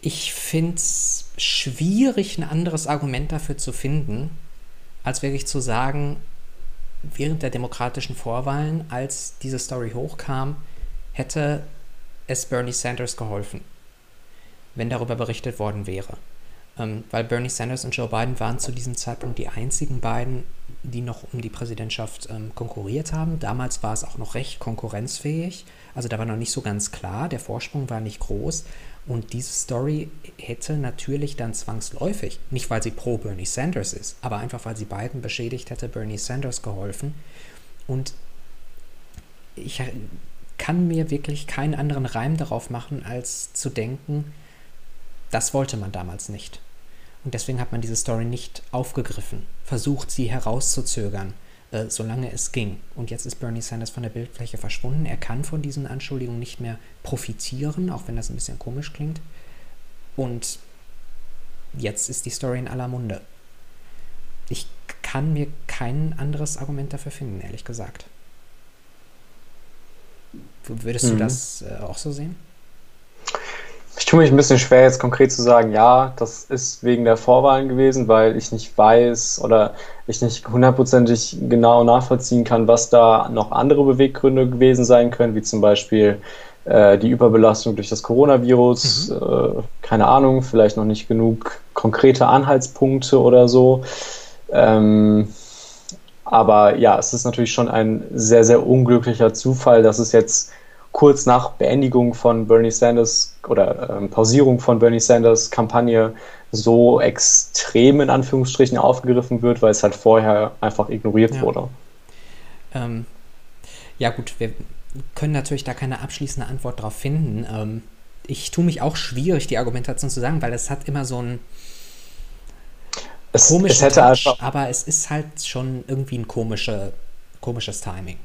Ich finde es schwierig, ein anderes Argument dafür zu finden, als wirklich zu sagen, während der demokratischen Vorwahlen, als diese Story hochkam, hätte es Bernie Sanders geholfen, wenn darüber berichtet worden wäre. Ähm, weil Bernie Sanders und Joe Biden waren zu diesem Zeitpunkt die einzigen beiden, die noch um die Präsidentschaft ähm, konkurriert haben. Damals war es auch noch recht konkurrenzfähig. Also da war noch nicht so ganz klar, der Vorsprung war nicht groß. Und diese Story hätte natürlich dann zwangsläufig, nicht weil sie pro Bernie Sanders ist, aber einfach weil sie beiden beschädigt hätte, Bernie Sanders geholfen. Und ich kann mir wirklich keinen anderen Reim darauf machen, als zu denken, das wollte man damals nicht. Und deswegen hat man diese Story nicht aufgegriffen, versucht sie herauszuzögern, äh, solange es ging. Und jetzt ist Bernie Sanders von der Bildfläche verschwunden. Er kann von diesen Anschuldigungen nicht mehr profitieren, auch wenn das ein bisschen komisch klingt. Und jetzt ist die Story in aller Munde. Ich kann mir kein anderes Argument dafür finden, ehrlich gesagt. Würdest mhm. du das äh, auch so sehen? Ich tue mich ein bisschen schwer, jetzt konkret zu sagen, ja, das ist wegen der Vorwahlen gewesen, weil ich nicht weiß oder ich nicht hundertprozentig genau nachvollziehen kann, was da noch andere Beweggründe gewesen sein können, wie zum Beispiel äh, die Überbelastung durch das Coronavirus, mhm. äh, keine Ahnung, vielleicht noch nicht genug konkrete Anhaltspunkte oder so. Ähm, aber ja, es ist natürlich schon ein sehr, sehr unglücklicher Zufall, dass es jetzt kurz nach Beendigung von Bernie Sanders oder ähm, Pausierung von Bernie Sanders Kampagne so extrem in Anführungsstrichen aufgegriffen wird, weil es halt vorher einfach ignoriert ja. wurde. Ähm, ja gut, wir können natürlich da keine abschließende Antwort drauf finden. Ähm, ich tue mich auch schwierig, die Argumentation zu sagen, weil es hat immer so ein Es, komischen es hätte Touch, aber es ist halt schon irgendwie ein komische, komisches Timing.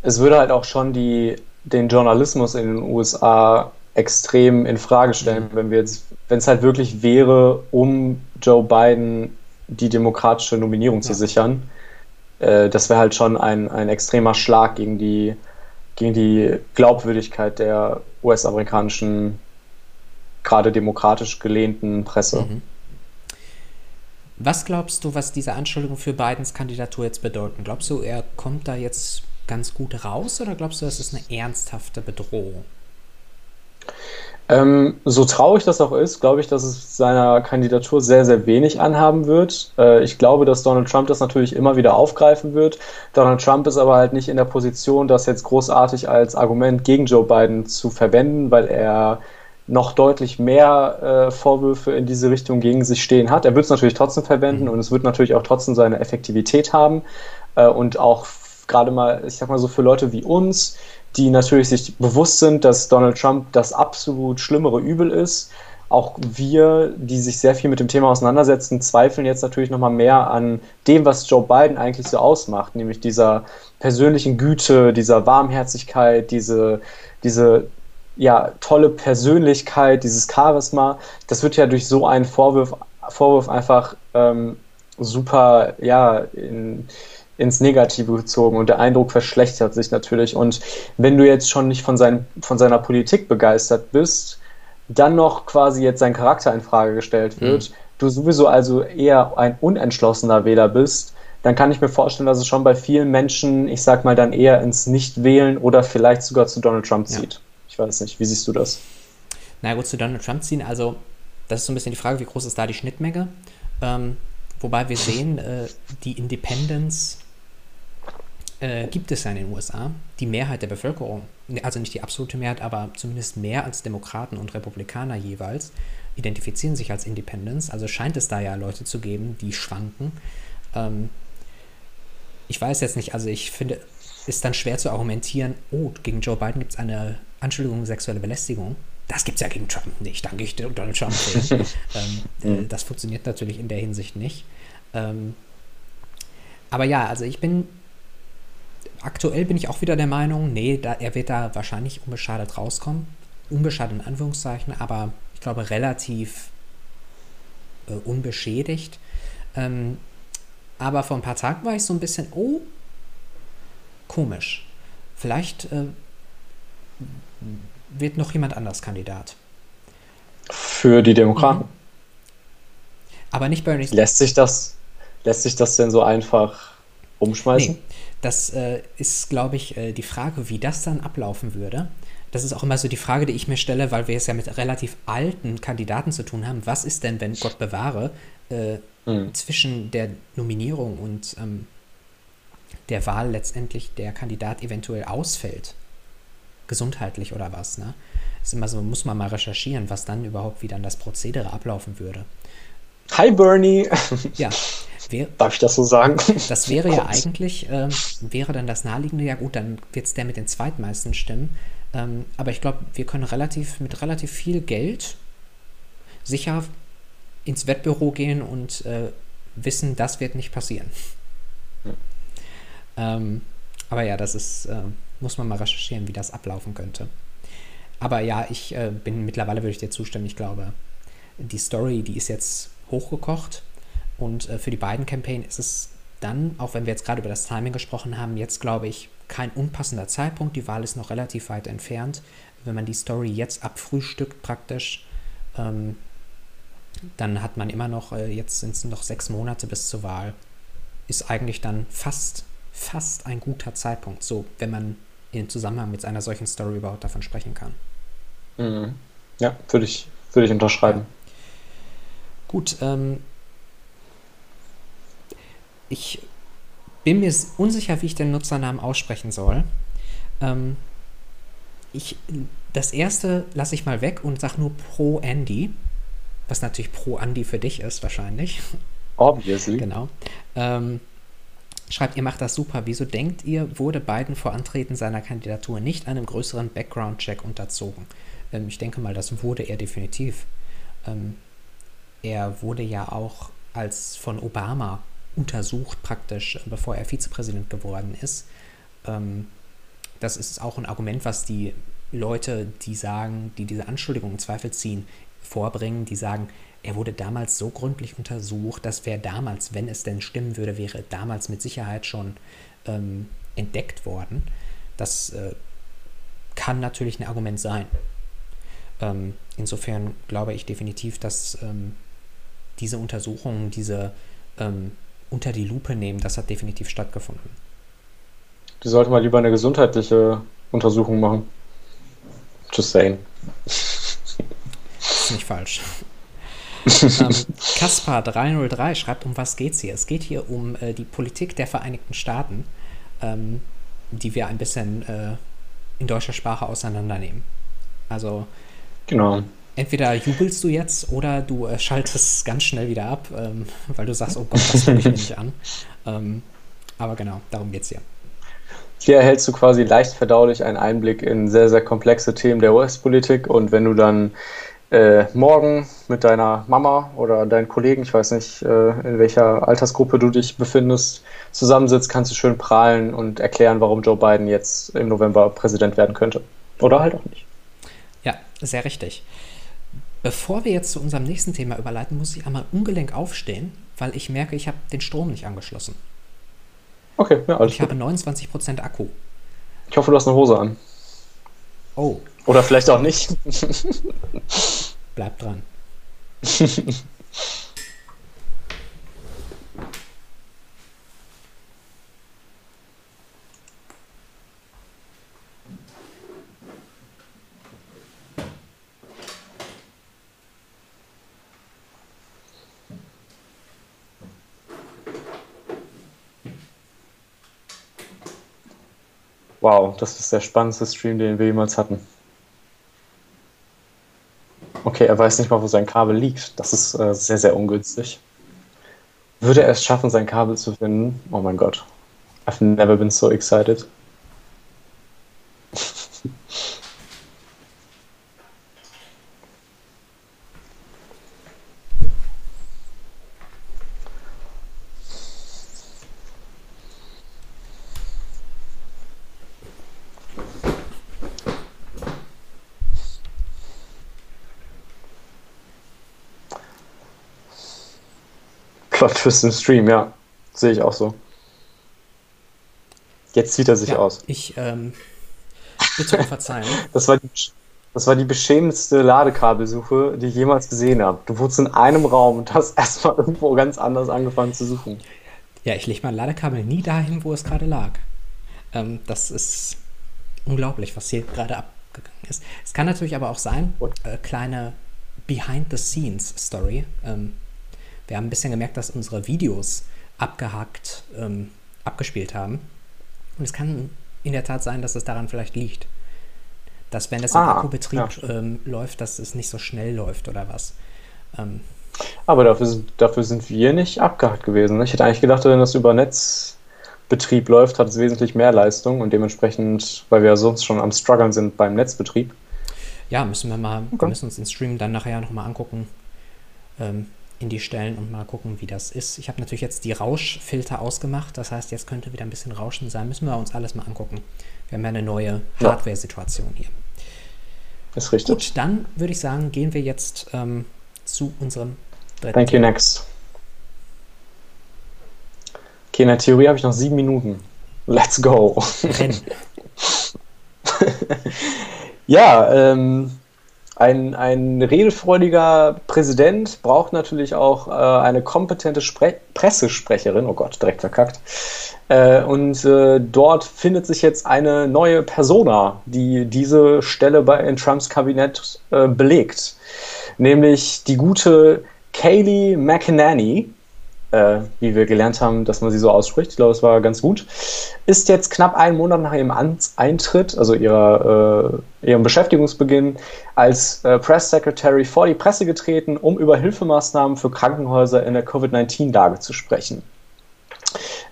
es würde halt auch schon die, den Journalismus in den USA extrem in Frage stellen, wenn wir jetzt, wenn es halt wirklich wäre, um Joe Biden die demokratische Nominierung zu sichern. Äh, das wäre halt schon ein, ein extremer Schlag gegen die, gegen die Glaubwürdigkeit der US-amerikanischen, gerade demokratisch gelehnten Presse. Mhm. Was glaubst du, was diese Anschuldigungen für Bidens Kandidatur jetzt bedeuten? Glaubst du, er kommt da jetzt ganz gut raus oder glaubst du, das ist eine ernsthafte Bedrohung? Ähm, so traurig das auch ist, glaube ich, dass es seiner Kandidatur sehr, sehr wenig anhaben wird. Äh, ich glaube, dass Donald Trump das natürlich immer wieder aufgreifen wird. Donald Trump ist aber halt nicht in der Position, das jetzt großartig als Argument gegen Joe Biden zu verwenden, weil er noch deutlich mehr äh, Vorwürfe in diese Richtung gegen sich stehen hat. Er wird es natürlich trotzdem verwenden Mhm. und es wird natürlich auch trotzdem seine Effektivität haben äh, und auch gerade mal, ich sag mal so für Leute wie uns, die natürlich sich bewusst sind, dass Donald Trump das absolut schlimmere Übel ist. Auch wir, die sich sehr viel mit dem Thema auseinandersetzen, zweifeln jetzt natürlich nochmal mehr an dem, was Joe Biden eigentlich so ausmacht, nämlich dieser persönlichen Güte, dieser Warmherzigkeit, diese, diese ja, tolle Persönlichkeit, dieses Charisma. Das wird ja durch so einen Vorwurf, Vorwurf einfach ähm, super ja, in, ins Negative gezogen und der Eindruck verschlechtert sich natürlich. Und wenn du jetzt schon nicht von, seinen, von seiner Politik begeistert bist, dann noch quasi jetzt sein Charakter in Frage gestellt wird, du sowieso also eher ein unentschlossener Wähler bist, dann kann ich mir vorstellen, dass es schon bei vielen Menschen, ich sag mal, dann eher ins Nicht-Wählen oder vielleicht sogar zu Donald Trump Ja. zieht. Ich weiß nicht, wie siehst du das? Na gut, zu Donald Trump ziehen, also das ist so ein bisschen die Frage, wie groß ist da die Schnittmenge? Ähm, wobei wir sehen, äh, die Independence äh, gibt es ja in den USA. Die Mehrheit der Bevölkerung, ne, also nicht die absolute Mehrheit, aber zumindest mehr als Demokraten und Republikaner jeweils, identifizieren sich als Independents. Also scheint es da ja Leute zu geben, die schwanken. Ähm, ich weiß jetzt nicht, also ich finde, ist dann schwer zu argumentieren, oh, gegen Joe Biden gibt es eine Anschuldigung sexuelle Belästigung. Das gibt es ja gegen Trump nicht, danke ich Donald Trump. ähm, äh, das funktioniert natürlich in der Hinsicht nicht. Ähm, aber ja, also ich bin, aktuell bin ich auch wieder der Meinung, nee, da, er wird da wahrscheinlich unbeschadet rauskommen. Unbeschadet in Anführungszeichen, aber ich glaube relativ äh, unbeschädigt. Ähm, aber vor ein paar Tagen war ich so ein bisschen, oh, komisch. Vielleicht äh, wird noch jemand anders Kandidat. Für die Demokraten. Aber nicht Bernie Lässt sich das, lässt sich das denn so einfach umschmeißen? Nee, das äh, ist, glaube ich, äh, die Frage, wie das dann ablaufen würde. Das ist auch immer so die Frage, die ich mir stelle, weil wir es ja mit relativ alten Kandidaten zu tun haben. Was ist denn, wenn Gott bewahre, äh, Mhm. zwischen der Nominierung und ähm, der Wahl letztendlich der Kandidat eventuell ausfällt? Gesundheitlich oder was, ne? Ist immer so, muss man mal recherchieren, was dann überhaupt, wie dann das Prozedere ablaufen würde. Hi Bernie, Ja, wer, darf ich das so sagen? Das wäre ja eigentlich, ähm, wäre dann das naheliegende, ja gut, dann wird es der mit den zweitmeisten Stimmen. Ähm, aber ich glaube, wir können relativ mit relativ viel Geld sicher ins Wettbüro gehen und äh, wissen, das wird nicht passieren. Ähm, aber ja, das ist, äh, muss man mal recherchieren, wie das ablaufen könnte. Aber ja, ich äh, bin mittlerweile, würde ich dir zustimmen, ich glaube, die Story, die ist jetzt hochgekocht und äh, für die beiden Campaign ist es dann, auch wenn wir jetzt gerade über das Timing gesprochen haben, jetzt glaube ich kein unpassender Zeitpunkt. Die Wahl ist noch relativ weit entfernt. Wenn man die Story jetzt abfrühstückt praktisch, ähm, dann hat man immer noch, äh, jetzt sind es noch sechs Monate bis zur Wahl, ist eigentlich dann fast, fast ein guter Zeitpunkt, so wenn man im Zusammenhang mit einer solchen Story überhaupt davon sprechen kann. Mhm. Ja, würde ich, würde ich unterschreiben. Gut, ähm, ich bin mir unsicher, wie ich den Nutzernamen aussprechen soll. Ähm, ich, das erste lasse ich mal weg und sage nur Pro Andy, was natürlich Pro Andy für dich ist wahrscheinlich. Obviously. Genau. Ähm, schreibt, ihr macht das super. Wieso denkt ihr, wurde Biden vor Antreten seiner Kandidatur nicht einem größeren Background-Check unterzogen? Ähm, ich denke mal, das wurde er definitiv. Ähm, er wurde ja auch als von Obama untersucht praktisch, bevor er Vizepräsident geworden ist. Ähm, das ist auch ein Argument, was die Leute, die sagen, die diese Anschuldigungen in Zweifel ziehen, vorbringen, die sagen, er wurde damals so gründlich untersucht, dass wäre damals, wenn es denn stimmen würde, wäre damals mit Sicherheit schon ähm, entdeckt worden. Das äh, kann natürlich ein Argument sein. Ähm, insofern glaube ich definitiv, dass ähm, diese Untersuchungen, diese ähm, unter die Lupe nehmen, das hat definitiv stattgefunden. Die sollte mal lieber eine gesundheitliche Untersuchung machen. Just saying. Ist nicht falsch. ähm, Kaspar 303 schreibt, um was geht's hier? Es geht hier um äh, die Politik der Vereinigten Staaten, ähm, die wir ein bisschen äh, in deutscher Sprache auseinandernehmen. Also genau. Entweder jubelst du jetzt oder du äh, schaltest ganz schnell wieder ab, ähm, weil du sagst, oh Gott, das gucke ich mir nicht an. Ähm, aber genau, darum geht's hier. Hier erhältst du quasi leicht verdaulich einen Einblick in sehr, sehr komplexe Themen der US-Politik und wenn du dann äh, morgen mit deiner Mama oder deinen Kollegen, ich weiß nicht, äh, in welcher Altersgruppe du dich befindest, zusammensitzt, kannst du schön prahlen und erklären, warum Joe Biden jetzt im November Präsident werden könnte. Oder halt auch nicht. Ja, sehr richtig. Bevor wir jetzt zu unserem nächsten Thema überleiten, muss ich einmal ungelenk aufstehen, weil ich merke, ich habe den Strom nicht angeschlossen. Okay, ja, alles Ich gut. habe 29% Akku. Ich hoffe, du hast eine Hose an. Oh. Oder vielleicht auch nicht. Bleib dran. Wow, das ist der spannendste Stream, den wir jemals hatten. Okay, er weiß nicht mal, wo sein Kabel liegt. Das ist äh, sehr, sehr ungünstig. Würde er es schaffen, sein Kabel zu finden? Oh mein Gott. I've never been so excited. Twist im Stream, ja. Sehe ich auch so. Jetzt zieht er sich ja, aus. Ich, ähm, bitte um Verzeihung. Das war, die, das war die beschämendste Ladekabelsuche, die ich jemals gesehen habe. Du wurdest in einem Raum und hast erstmal irgendwo ganz anders angefangen zu suchen. Ja, ich lege mein Ladekabel nie dahin, wo es gerade lag. Ähm, das ist unglaublich, was hier gerade abgegangen ist. Es kann natürlich aber auch sein, äh, kleine Behind-the-Scenes-Story. Ähm, wir haben ein bisschen gemerkt, dass unsere Videos abgehackt ähm, abgespielt haben. Und es kann in der Tat sein, dass es daran vielleicht liegt. Dass wenn es im Ah, Akkubetrieb ja. ähm, läuft, dass es nicht so schnell läuft oder was. Ähm, Aber dafür, sind- dafür sind wir nicht abgehackt gewesen. ne? Ich hätte eigentlich gedacht, wenn das über Netzbetrieb läuft, hat es wesentlich mehr Leistung und dementsprechend, weil wir ja sonst schon am struggeln sind beim Netzbetrieb. ja, müssen wir mal, wir Okay. müssen uns den Stream dann nachher nochmal angucken, ähm, in die Stellen und mal gucken, wie das ist. Ich habe natürlich jetzt die Rauschfilter ausgemacht, das heißt, jetzt könnte wieder ein bisschen Rauschen sein. Müssen wir uns alles mal angucken. Wir haben ja eine neue. Hardware-Situation hier. Ist richtig. Gut, dann würde ich sagen, gehen wir jetzt ähm, zu unserem dritten Thank you, next. Okay, in der Theorie habe ich noch sieben Minuten. Let's go. Ja, ähm, ein, ein redefreudiger Präsident braucht natürlich auch äh, eine kompetente Spre Pressesprecherin. Oh Gott, direkt verkackt. Äh, und äh, dort findet sich jetzt eine neue Persona, die diese Stelle bei, in Trumps Kabinett äh, belegt. Nämlich die gute Kayleigh McEnany, äh, wie wir gelernt haben, dass man sie so ausspricht. Ich glaube, es war ganz gut. Ist jetzt knapp einen Monat nach ihrem Amtseintritt, also ihrer, äh, ihrem Beschäftigungsbeginn, als äh, Press Secretary vor die Presse getreten, um über Hilfemaßnahmen für Krankenhäuser in der Covid-19-Lage zu sprechen.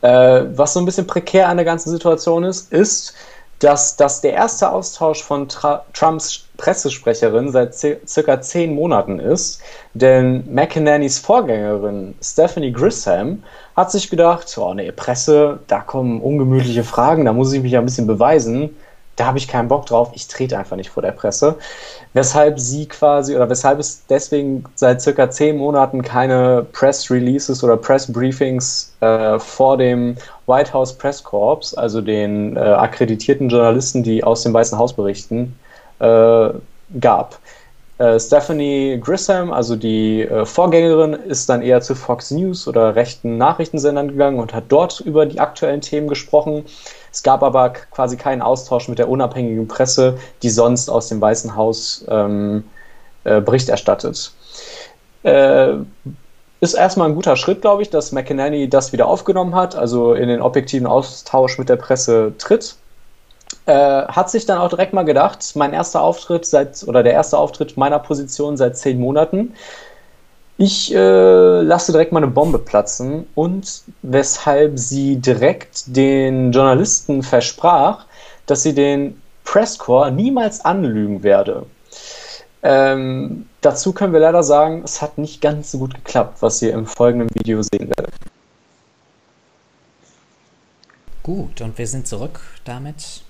Äh, was so ein bisschen prekär an der ganzen Situation ist, ist, dass das der erste Austausch von Tra Trumps Pressesprecherin seit circa zehn Monaten ist. Denn McEnannys Vorgängerin Stephanie Grisham hat sich gedacht, oh nee, Presse, da kommen ungemütliche Fragen, da muss ich mich ja ein bisschen beweisen da habe ich keinen Bock drauf, ich trete einfach nicht vor der Presse. Weshalb sie quasi, oder weshalb es deswegen seit circa zehn Monaten keine Press Releases oder Press Briefings äh, vor dem White House Press Corps, also den äh, akkreditierten Journalisten, die aus dem Weißen Haus berichten, äh, gab. Äh, Stephanie Grisham, also die äh, Vorgängerin, ist dann eher zu Fox News oder rechten Nachrichtensendern gegangen und hat dort über die aktuellen Themen gesprochen. Es gab aber quasi keinen Austausch mit der unabhängigen Presse, die sonst aus dem Weißen Haus ähm, äh, Bericht erstattet. Äh, ist erstmal ein guter Schritt, glaube ich, dass McEnany das wieder aufgenommen hat, also in den objektiven Austausch mit der Presse tritt. Äh, hat sich dann auch direkt mal gedacht, mein erster Auftritt seit oder der erste Auftritt meiner Position seit zehn Monaten. Ich äh, lasse direkt mal eine Bombe platzen und weshalb sie direkt den Journalisten versprach, dass sie den Presscorps niemals anlügen werde. Ähm, dazu können wir leider sagen, es hat nicht ganz so gut geklappt, was ihr im folgenden Video sehen werdet. Gut, und wir sind zurück damit.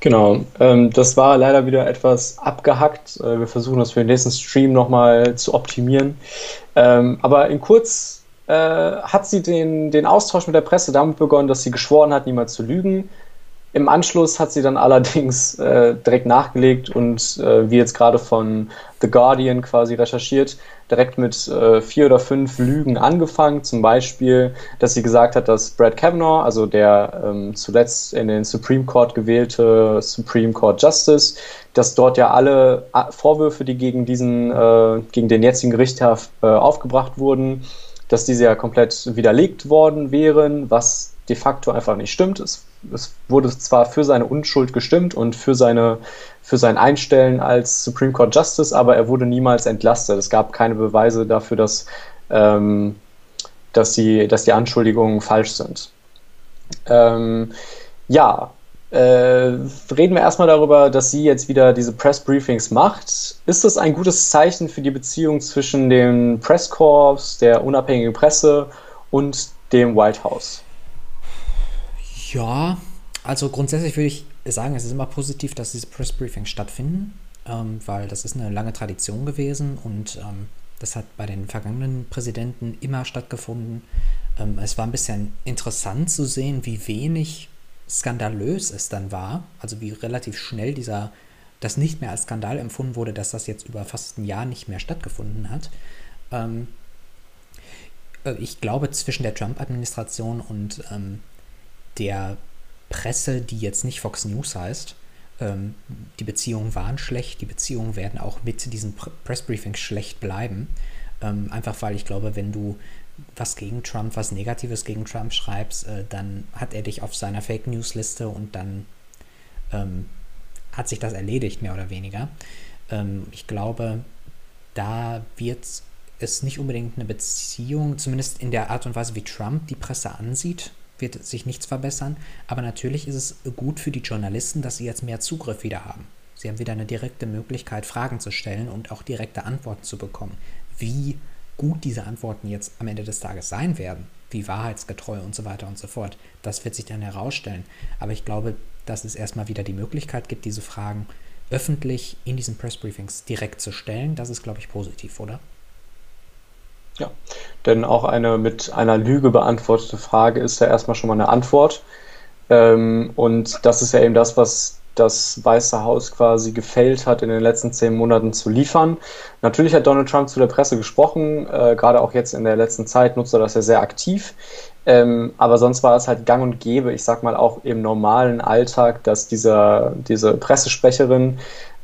Genau, ähm, das war leider wieder etwas abgehackt. Äh, wir versuchen das für den nächsten Stream nochmal zu optimieren. Ähm, aber in kurz äh, hat sie den, den Austausch mit der Presse damit begonnen, dass sie geschworen hat, niemals zu lügen. Im Anschluss hat sie dann allerdings äh, direkt nachgelegt und äh, wie jetzt gerade von The Guardian quasi recherchiert, direkt mit äh, vier oder fünf Lügen angefangen. Zum Beispiel, dass sie gesagt hat, dass Brad Kavanaugh, also der ähm, zuletzt in den Supreme Court gewählte Supreme Court Justice, dass dort ja alle äh, Vorwürfe, die gegen diesen, äh, gegen den jetzigen Gerichtshof äh, aufgebracht wurden, dass diese ja komplett widerlegt worden wären, was de facto einfach nicht stimmt. Es es wurde zwar für seine Unschuld gestimmt und für, seine, für sein Einstellen als Supreme Court Justice, aber er wurde niemals entlastet. Es gab keine Beweise dafür, dass, ähm, dass, die, dass die Anschuldigungen falsch sind. Ähm, ja, äh, reden wir erstmal darüber, dass sie jetzt wieder diese Press Briefings macht. Ist das ein gutes Zeichen für die Beziehung zwischen dem Presskorps, der unabhängigen Presse und dem White House? Ja, also grundsätzlich würde ich sagen, es ist immer positiv, dass diese Press Briefings stattfinden, ähm, weil das ist eine lange Tradition gewesen und ähm, das hat bei den vergangenen Präsidenten immer stattgefunden. Ähm, es war ein bisschen interessant zu sehen, wie wenig skandalös es dann war, also wie relativ schnell dieser das nicht mehr als Skandal empfunden wurde, dass das jetzt über fast ein Jahr nicht mehr stattgefunden hat. Ähm, äh, ich glaube, zwischen der Trump-Administration und ähm, der Presse, die jetzt nicht Fox News heißt, ähm, die Beziehungen waren schlecht, die Beziehungen werden auch mit diesen Pressbriefings schlecht bleiben. Ähm, einfach weil ich glaube, wenn du was gegen Trump, was Negatives gegen Trump schreibst, äh, dann hat er dich auf seiner Fake News Liste und dann ähm, hat sich das erledigt, mehr oder weniger. Ähm, ich glaube, da wird es nicht unbedingt eine Beziehung, zumindest in der Art und Weise, wie Trump die Presse ansieht, wird sich nichts verbessern. Aber natürlich ist es gut für die Journalisten, dass sie jetzt mehr Zugriff wieder haben. Sie haben wieder eine direkte Möglichkeit, Fragen zu stellen und auch direkte Antworten zu bekommen. Wie gut diese Antworten jetzt am Ende des Tages sein werden, wie wahrheitsgetreu und so weiter und so fort, das wird sich dann herausstellen. Aber ich glaube, dass es erstmal wieder die Möglichkeit gibt, diese Fragen öffentlich in diesen Pressbriefings direkt zu stellen. Das ist, glaube ich, positiv, oder? Ja, denn auch eine mit einer Lüge beantwortete Frage ist ja erstmal schon mal eine Antwort. Ähm, und das ist ja eben das, was das Weiße Haus quasi gefällt hat, in den letzten zehn Monaten zu liefern. Natürlich hat Donald Trump zu der Presse gesprochen, äh, gerade auch jetzt in der letzten Zeit nutzt er das ja sehr aktiv. Ähm, aber sonst war es halt gang und gäbe, ich sag mal auch im normalen Alltag, dass dieser, diese Pressesprecherin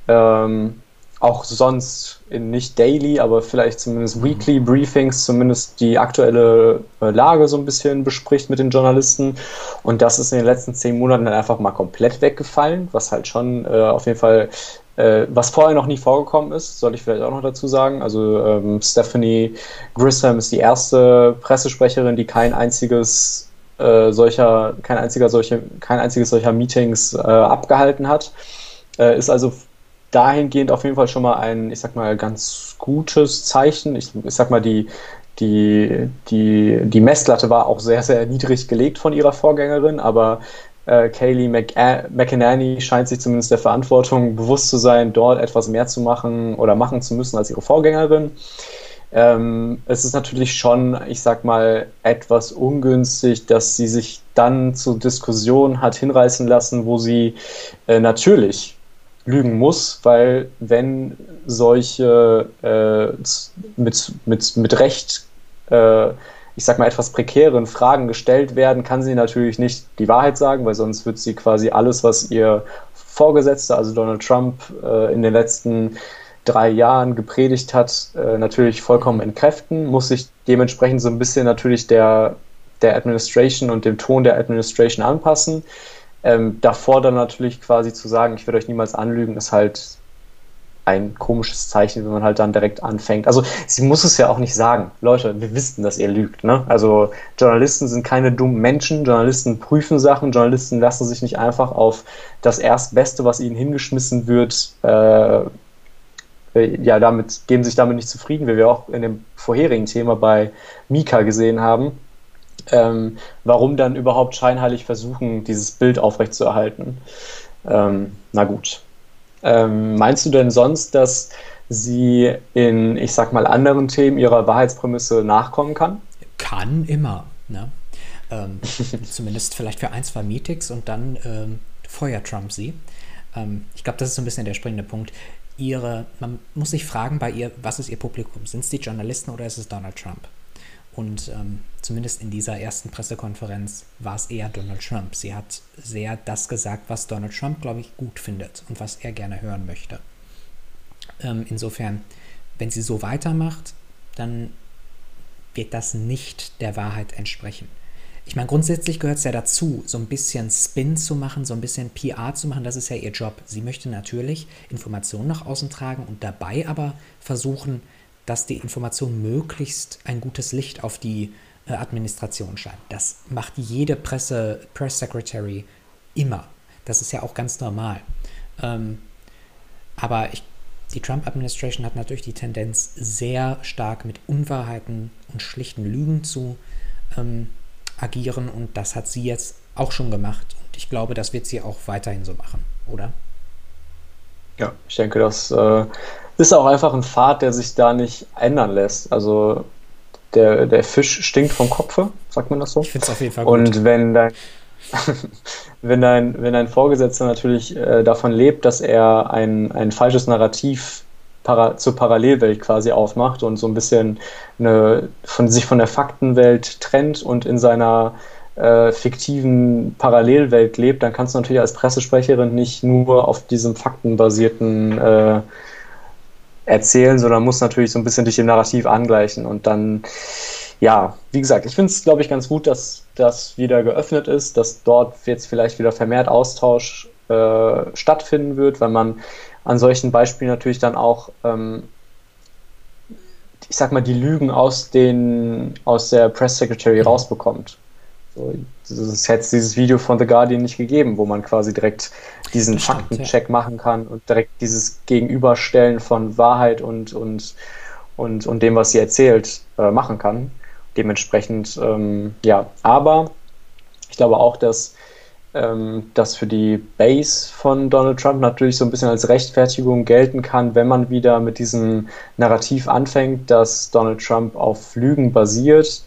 ähm, auch sonst in nicht daily, aber vielleicht zumindest mhm. weekly Briefings, zumindest die aktuelle äh, Lage so ein bisschen bespricht mit den Journalisten. Und das ist in den letzten zehn Monaten dann einfach mal komplett weggefallen, was halt schon äh, auf jeden Fall äh, was vorher noch nie vorgekommen ist, soll ich vielleicht auch noch dazu sagen. Also ähm, Stephanie Grissom ist die erste Pressesprecherin, die kein einziges äh, solcher, kein einziger solche, kein einziges solcher Meetings äh, abgehalten hat. Äh, ist also dahingehend auf jeden Fall schon mal ein, ich sag mal, ganz gutes Zeichen. Ich, ich sag mal, die, die, die, die Messlatte war auch sehr, sehr niedrig gelegt von ihrer Vorgängerin, aber äh, Kaylee McInerney scheint sich zumindest der Verantwortung bewusst zu sein, dort etwas mehr zu machen oder machen zu müssen als ihre Vorgängerin. Ähm, es ist natürlich schon, ich sag mal, etwas ungünstig, dass sie sich dann zur Diskussion hat hinreißen lassen, wo sie äh, natürlich lügen muss, weil wenn solche äh, mit, mit, mit Recht äh, ich sag mal, etwas prekären Fragen gestellt werden, kann sie natürlich nicht die Wahrheit sagen, weil sonst wird sie quasi alles, was ihr Vorgesetzter, also Donald Trump, äh, in den letzten drei Jahren gepredigt hat, äh, natürlich vollkommen entkräften, muss sich dementsprechend so ein bisschen natürlich der, der Administration und dem Ton der Administration anpassen. Ähm, davor dann natürlich quasi zu sagen, ich werde euch niemals anlügen, ist halt ein komisches Zeichen, wenn man halt dann direkt anfängt. Also sie muss es ja auch nicht sagen. Leute, wir wissen, dass ihr lügt. Ne? Also Journalisten sind keine dummen Menschen. Journalisten prüfen Sachen. Journalisten lassen sich nicht einfach auf das Erstbeste, was ihnen hingeschmissen wird, äh, ja, damit geben sich damit nicht zufrieden, wie wir auch in dem vorherigen Thema bei Mika gesehen haben. Ähm, warum dann überhaupt scheinheilig versuchen, dieses Bild aufrechtzuerhalten? Ähm, na gut, ähm, meinst du denn sonst, dass sie in, ich sag mal, anderen Themen ihrer Wahrheitsprämisse nachkommen kann? Kann immer. Ne? Ähm, zumindest vielleicht für ein, zwei Meetings und dann ähm, feuert Trump sie. Ähm, ich glaube, das ist so ein bisschen der springende Punkt. Ihre, man muss sich fragen bei ihr, was ist ihr Publikum? Sind es die Journalisten oder ist es Donald Trump? Und ähm, zumindest in dieser ersten Pressekonferenz war es eher Donald Trump. Sie hat sehr das gesagt, was Donald Trump, glaube ich, gut findet und was er gerne hören möchte. Ähm, insofern, wenn sie so weitermacht, dann wird das nicht der Wahrheit entsprechen. Ich meine, grundsätzlich gehört es ja dazu, so ein bisschen Spin zu machen, so ein bisschen PR zu machen. Das ist ja ihr Job. Sie möchte natürlich Informationen nach außen tragen und dabei aber versuchen, dass die Information möglichst ein gutes Licht auf die äh, Administration scheint. Das macht jede Presse, Press Secretary immer. Das ist ja auch ganz normal. Ähm, aber ich, die Trump-Administration hat natürlich die Tendenz, sehr stark mit Unwahrheiten und schlichten Lügen zu ähm, agieren. Und das hat sie jetzt auch schon gemacht. Und ich glaube, das wird sie auch weiterhin so machen, oder? Ja, ich denke, das äh, ist auch einfach ein Pfad, der sich da nicht ändern lässt. Also der, der Fisch stinkt vom Kopfe, sagt man das so? Ich finde es auf jeden Fall gut. Und wenn dein, wenn dein, wenn dein Vorgesetzter natürlich äh, davon lebt, dass er ein, ein falsches Narrativ para, zur Parallelwelt quasi aufmacht und so ein bisschen eine, von, sich von der Faktenwelt trennt und in seiner äh, fiktiven Parallelwelt lebt, dann kannst du natürlich als Pressesprecherin nicht nur auf diesem faktenbasierten äh, erzählen, sondern muss natürlich so ein bisschen dich dem Narrativ angleichen und dann, ja, wie gesagt, ich finde es, glaube ich, ganz gut, dass das wieder geöffnet ist, dass dort jetzt vielleicht wieder vermehrt Austausch äh, stattfinden wird, weil man an solchen Beispielen natürlich dann auch, ähm, ich sag mal, die Lügen aus, den, aus der Press Secretary mhm. rausbekommt. So, es hätte dieses Video von The Guardian nicht gegeben, wo man quasi direkt diesen Stimmt, Faktencheck ja. machen kann und direkt dieses Gegenüberstellen von Wahrheit und, und, und, und dem, was sie erzählt, äh, machen kann. Dementsprechend, ähm, ja, aber ich glaube auch, dass ähm, das für die Base von Donald Trump natürlich so ein bisschen als Rechtfertigung gelten kann, wenn man wieder mit diesem Narrativ anfängt, dass Donald Trump auf Lügen basiert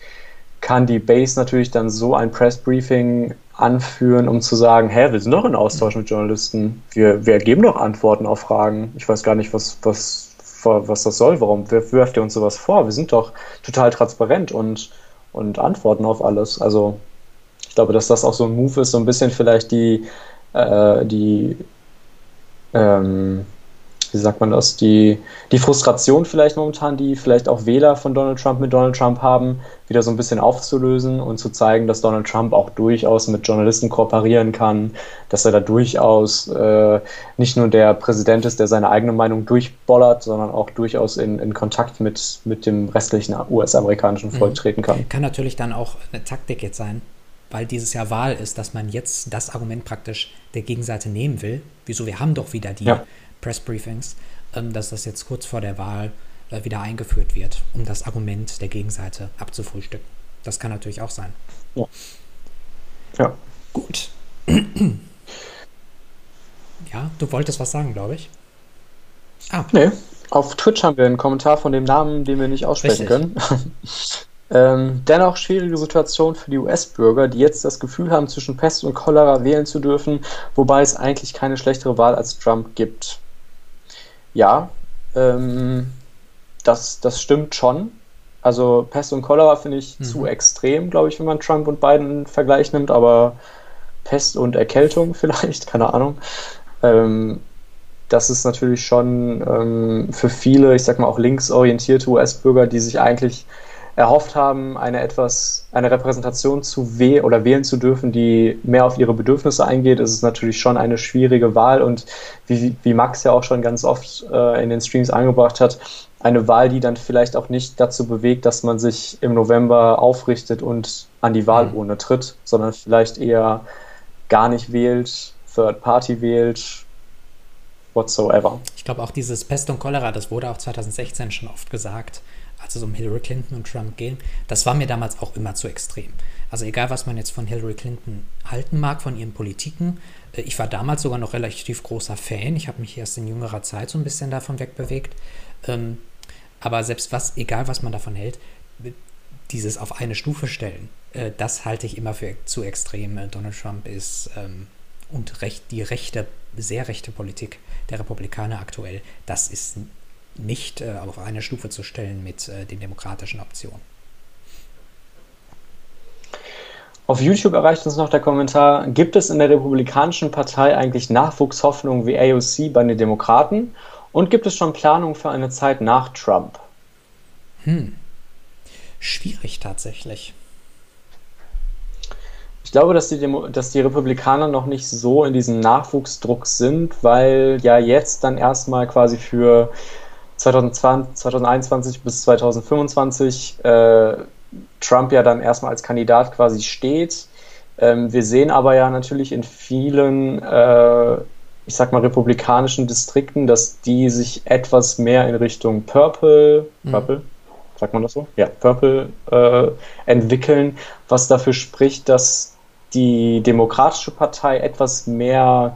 kann die Base natürlich dann so ein Pressbriefing anführen, um zu sagen, hä, wir sind doch in Austausch mit Journalisten. Wir, wir geben doch Antworten auf Fragen. Ich weiß gar nicht, was, was, was das soll. Warum wirft ihr uns sowas vor? Wir sind doch total transparent und, und antworten auf alles. Also ich glaube, dass das auch so ein Move ist, so ein bisschen vielleicht die, äh, die ähm, wie sagt man das, die, die Frustration vielleicht momentan, die vielleicht auch Wähler von Donald Trump mit Donald Trump haben, wieder so ein bisschen aufzulösen und zu zeigen, dass Donald Trump auch durchaus mit Journalisten kooperieren kann, dass er da durchaus äh, nicht nur der Präsident ist, der seine eigene Meinung durchbollert, sondern auch durchaus in, in Kontakt mit, mit dem restlichen US-amerikanischen Volk mhm. treten kann. Kann natürlich dann auch eine Taktik jetzt sein, weil dieses Jahr Wahl ist, dass man jetzt das Argument praktisch der Gegenseite nehmen will. Wieso, wir haben doch wieder die ja. Pressbriefings, ähm, dass das jetzt kurz vor der Wahl äh, wieder eingeführt wird, um das Argument der Gegenseite abzufrühstücken. Das kann natürlich auch sein. Ja. Ja. Gut. ja, du wolltest was sagen, glaube ich. Ah. Nee, auf Twitch haben wir einen Kommentar von dem Namen, den wir nicht aussprechen Richtig. können. ähm, dennoch schwierige Situation für die US-Bürger, die jetzt das Gefühl haben, zwischen Pest und Cholera wählen zu dürfen, wobei es eigentlich keine schlechtere Wahl als Trump gibt. Ja, ähm, das, das stimmt schon. Also Pest und Cholera finde ich mhm. zu extrem, glaube ich, wenn man Trump und Biden Vergleich nimmt, aber Pest und Erkältung vielleicht, keine Ahnung. Ähm, das ist natürlich schon ähm, für viele, ich sag mal auch linksorientierte US-Bürger, die sich eigentlich erhofft haben, eine etwas, eine Repräsentation zu wählen oder wählen zu dürfen, die mehr auf ihre Bedürfnisse eingeht, ist es natürlich schon eine schwierige Wahl und wie, wie Max ja auch schon ganz oft äh, in den Streams angebracht hat, eine Wahl, die dann vielleicht auch nicht dazu bewegt, dass man sich im November aufrichtet und an die Wahlurne mhm. tritt, sondern vielleicht eher gar nicht wählt, Third Party wählt, whatsoever. Ich glaube auch dieses Pest und Cholera, das wurde auch 2016 schon oft gesagt, als es um Hillary Clinton und Trump ging. Das war mir damals auch immer zu extrem. Also egal, was man jetzt von Hillary Clinton halten mag, von ihren Politiken. Äh, ich war damals sogar noch relativ großer Fan. Ich habe mich erst in jüngerer Zeit so ein bisschen davon wegbewegt. Ähm, aber selbst was, egal was man davon hält, dieses auf eine Stufe stellen, äh, das halte ich immer für zu extrem. Donald Trump ist ähm, und recht, die rechte, sehr rechte Politik der Republikaner aktuell, das ist nicht äh, auf eine Stufe zu stellen mit äh, den demokratischen Optionen. Auf YouTube erreicht uns noch der Kommentar, gibt es in der Republikanischen Partei eigentlich Nachwuchshoffnungen wie AOC bei den Demokraten? Und gibt es schon Planungen für eine Zeit nach Trump? Hm. Schwierig tatsächlich. Ich glaube, dass die, Demo dass die Republikaner noch nicht so in diesem Nachwuchsdruck sind, weil ja jetzt dann erstmal quasi für 2020, 2021 bis 2025 äh, Trump ja dann erstmal als Kandidat quasi steht. Ähm, wir sehen aber ja natürlich in vielen, äh, ich sag mal, republikanischen Distrikten, dass die sich etwas mehr in Richtung Purple, mhm. Purple, sagt man das so? Ja, Purple äh, entwickeln, was dafür spricht, dass die Demokratische Partei etwas mehr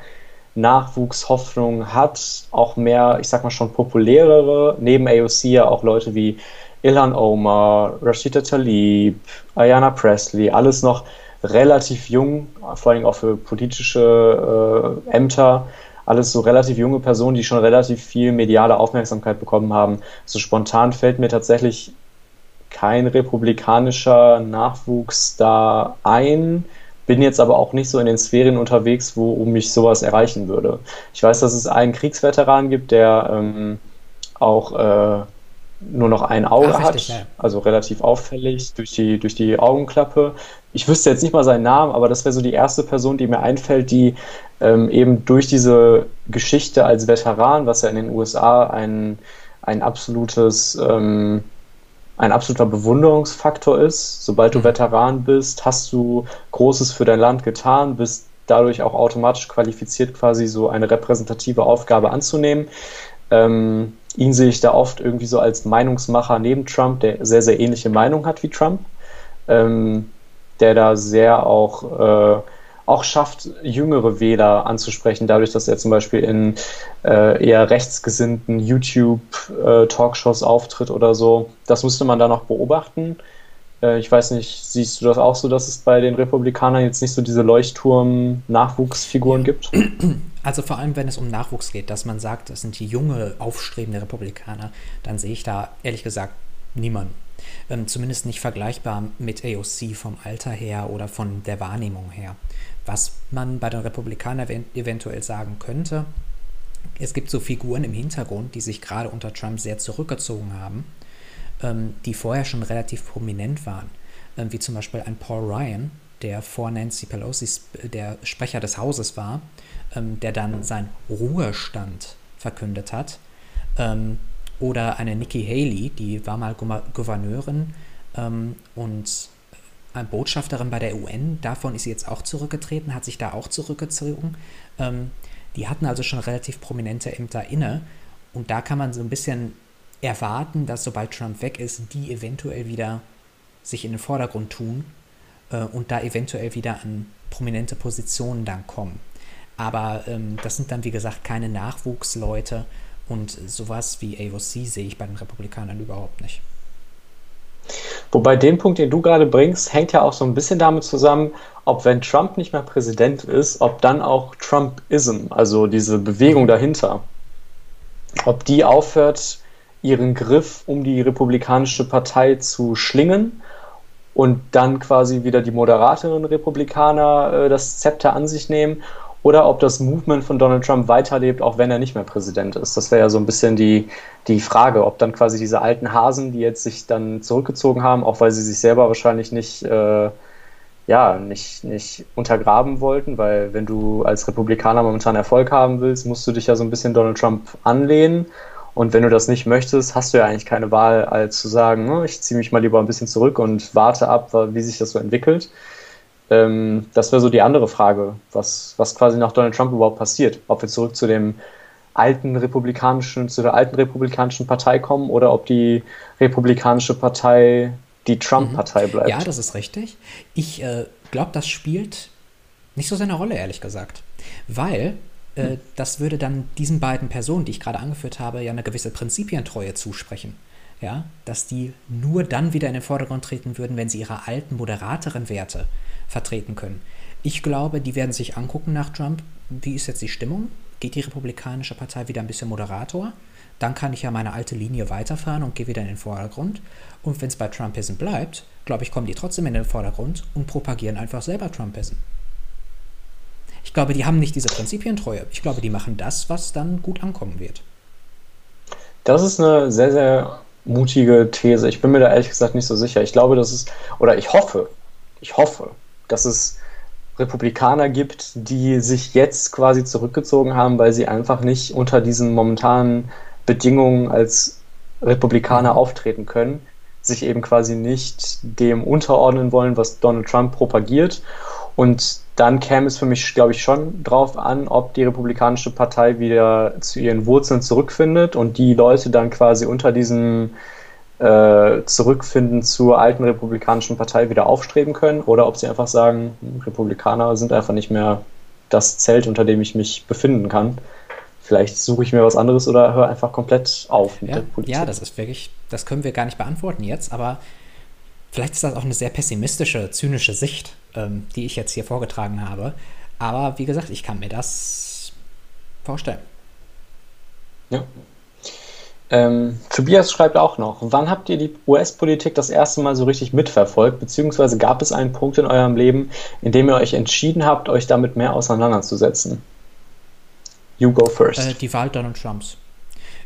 Nachwuchshoffnung hat, auch mehr, ich sag mal schon populärere, neben AOC ja auch Leute wie Ilhan Omar, Rashida Tlaib, Ayanna Presley, alles noch relativ jung, vor allem auch für politische äh, Ämter, alles so relativ junge Personen, die schon relativ viel mediale Aufmerksamkeit bekommen haben. So spontan fällt mir tatsächlich kein republikanischer Nachwuchs da ein bin jetzt aber auch nicht so in den Sphären unterwegs, wo mich sowas erreichen würde. Ich weiß, dass es einen Kriegsveteran gibt, der ähm, auch äh, nur noch ein Auge Ach, richtig, hat, ja. also relativ auffällig durch die, durch die Augenklappe. Ich wüsste jetzt nicht mal seinen Namen, aber das wäre so die erste Person, die mir einfällt, die ähm, eben durch diese Geschichte als Veteran, was ja in den USA ein, ein absolutes ähm, ein absoluter Bewunderungsfaktor ist. Sobald du mhm. Veteran bist, hast du Großes für dein Land getan, bist dadurch auch automatisch qualifiziert, quasi so eine repräsentative Aufgabe anzunehmen. Ähm, ihn sehe ich da oft irgendwie so als Meinungsmacher neben Trump, der sehr, sehr ähnliche Meinung hat wie Trump, ähm, der da sehr auch äh, auch schafft, jüngere Wähler anzusprechen, dadurch, dass er zum Beispiel in äh, eher rechtsgesinnten YouTube-Talkshows äh, auftritt oder so. Das müsste man da noch beobachten. Äh, ich weiß nicht, siehst du das auch so, dass es bei den Republikanern jetzt nicht so diese Leuchtturm-Nachwuchsfiguren gibt? Also vor allem, wenn es um Nachwuchs geht, dass man sagt, das sind die junge, aufstrebende Republikaner, dann sehe ich da ehrlich gesagt niemanden. Ähm, zumindest nicht vergleichbar mit AOC vom Alter her oder von der Wahrnehmung her. Was man bei den Republikanern eventuell sagen könnte, es gibt so Figuren im Hintergrund, die sich gerade unter Trump sehr zurückgezogen haben, ähm, die vorher schon relativ prominent waren, ähm, wie zum Beispiel ein Paul Ryan, der vor Nancy Pelosi der Sprecher des Hauses war, ähm, der dann seinen Ruhestand verkündet hat. Oder eine Nikki Haley, die war mal Gouverneurin und Botschafterin bei der UN. Davon ist sie jetzt auch zurückgetreten, hat sich da auch zurückgezogen. Ähm, die hatten also schon relativ prominente Ämter inne. Und da kann man so ein bisschen erwarten, dass sobald Trump weg ist, die eventuell wieder sich in den Vordergrund tun äh, und da eventuell wieder an prominente Positionen dann kommen. Aber ähm, das sind dann, wie gesagt, keine Nachwuchsleute und sowas wie AOC sehe ich bei den Republikanern überhaupt nicht. Wobei den Punkt, den du gerade bringst, hängt ja auch so ein bisschen damit zusammen, ob wenn Trump nicht mehr Präsident ist, ob dann auch Trumpism, also diese Bewegung dahinter, ob die aufhört, ihren Griff um die Republikanische Partei zu schlingen und dann quasi wieder die moderateren Republikaner äh, das Zepter an sich nehmen oder ob das Movement von Donald Trump weiterlebt, auch wenn er nicht mehr Präsident ist. Das wäre ja so ein bisschen die, die Frage, ob dann quasi diese alten Hasen, die jetzt sich dann zurückgezogen haben, auch weil sie sich selber wahrscheinlich nicht, äh, ja, nicht, nicht untergraben wollten, weil wenn du als Republikaner momentan Erfolg haben willst, musst du dich ja so ein bisschen Donald Trump anlehnen. Und wenn du das nicht möchtest, hast du ja eigentlich keine Wahl, als zu sagen, ne, ich ziehe mich mal lieber ein bisschen zurück und warte ab, wie sich das so entwickelt. Ähm, das wäre so die andere Frage, was, was quasi nach Donald Trump überhaupt passiert. Ob wir zurück zu dem alten republikanischen, zu der alten republikanischen Partei kommen oder ob die republikanische Partei die Trump-Partei mhm. bleibt. Ja, das ist richtig. Ich äh, glaube, das spielt nicht so seine Rolle, ehrlich gesagt. Weil äh, hm. das würde dann diesen beiden Personen, die ich gerade angeführt habe, ja eine gewisse Prinzipientreue zusprechen. Ja, dass die nur dann wieder in den Vordergrund treten würden, wenn sie ihre alten, moderateren Werte vertreten können. Ich glaube, die werden sich angucken nach Trump, wie ist jetzt die Stimmung? Geht die Republikanische Partei wieder ein bisschen moderator? Dann kann ich ja meine alte Linie weiterfahren und gehe wieder in den Vordergrund. Und wenn es bei Trumpism bleibt, glaube ich, kommen die trotzdem in den Vordergrund und propagieren einfach selber Trumpism. Ich glaube, die haben nicht diese Prinzipientreue. Ich glaube, die machen das, was dann gut ankommen wird. Das ist eine sehr, sehr mutige These. Ich bin mir da ehrlich gesagt nicht so sicher. Ich glaube, das ist, oder ich hoffe, ich hoffe, dass es Republikaner gibt, die sich jetzt quasi zurückgezogen haben, weil sie einfach nicht unter diesen momentanen Bedingungen als Republikaner auftreten können, sich eben quasi nicht dem unterordnen wollen, was Donald Trump propagiert. Und dann käme es für mich, glaube ich, schon drauf an, ob die Republikanische Partei wieder zu ihren Wurzeln zurückfindet und die Leute dann quasi unter diesem äh, zurückfinden zur alten Republikanischen Partei wieder aufstreben können oder ob sie einfach sagen, Republikaner sind einfach nicht mehr das Zelt, unter dem ich mich befinden kann. Vielleicht suche ich mir was anderes oder höre einfach komplett auf mit ja, der Politik. Ja, das ist wirklich, das können wir gar nicht beantworten jetzt, aber vielleicht ist das auch eine sehr pessimistische, zynische Sicht, ähm, die ich jetzt hier vorgetragen habe. Aber wie gesagt, ich kann mir das vorstellen. Ja, ähm, Tobias schreibt auch noch, wann habt ihr die US-Politik das erste Mal so richtig mitverfolgt, beziehungsweise gab es einen Punkt in eurem Leben, in dem ihr euch entschieden habt, euch damit mehr auseinanderzusetzen? You go first. Äh, die Wahl Donald Trumps.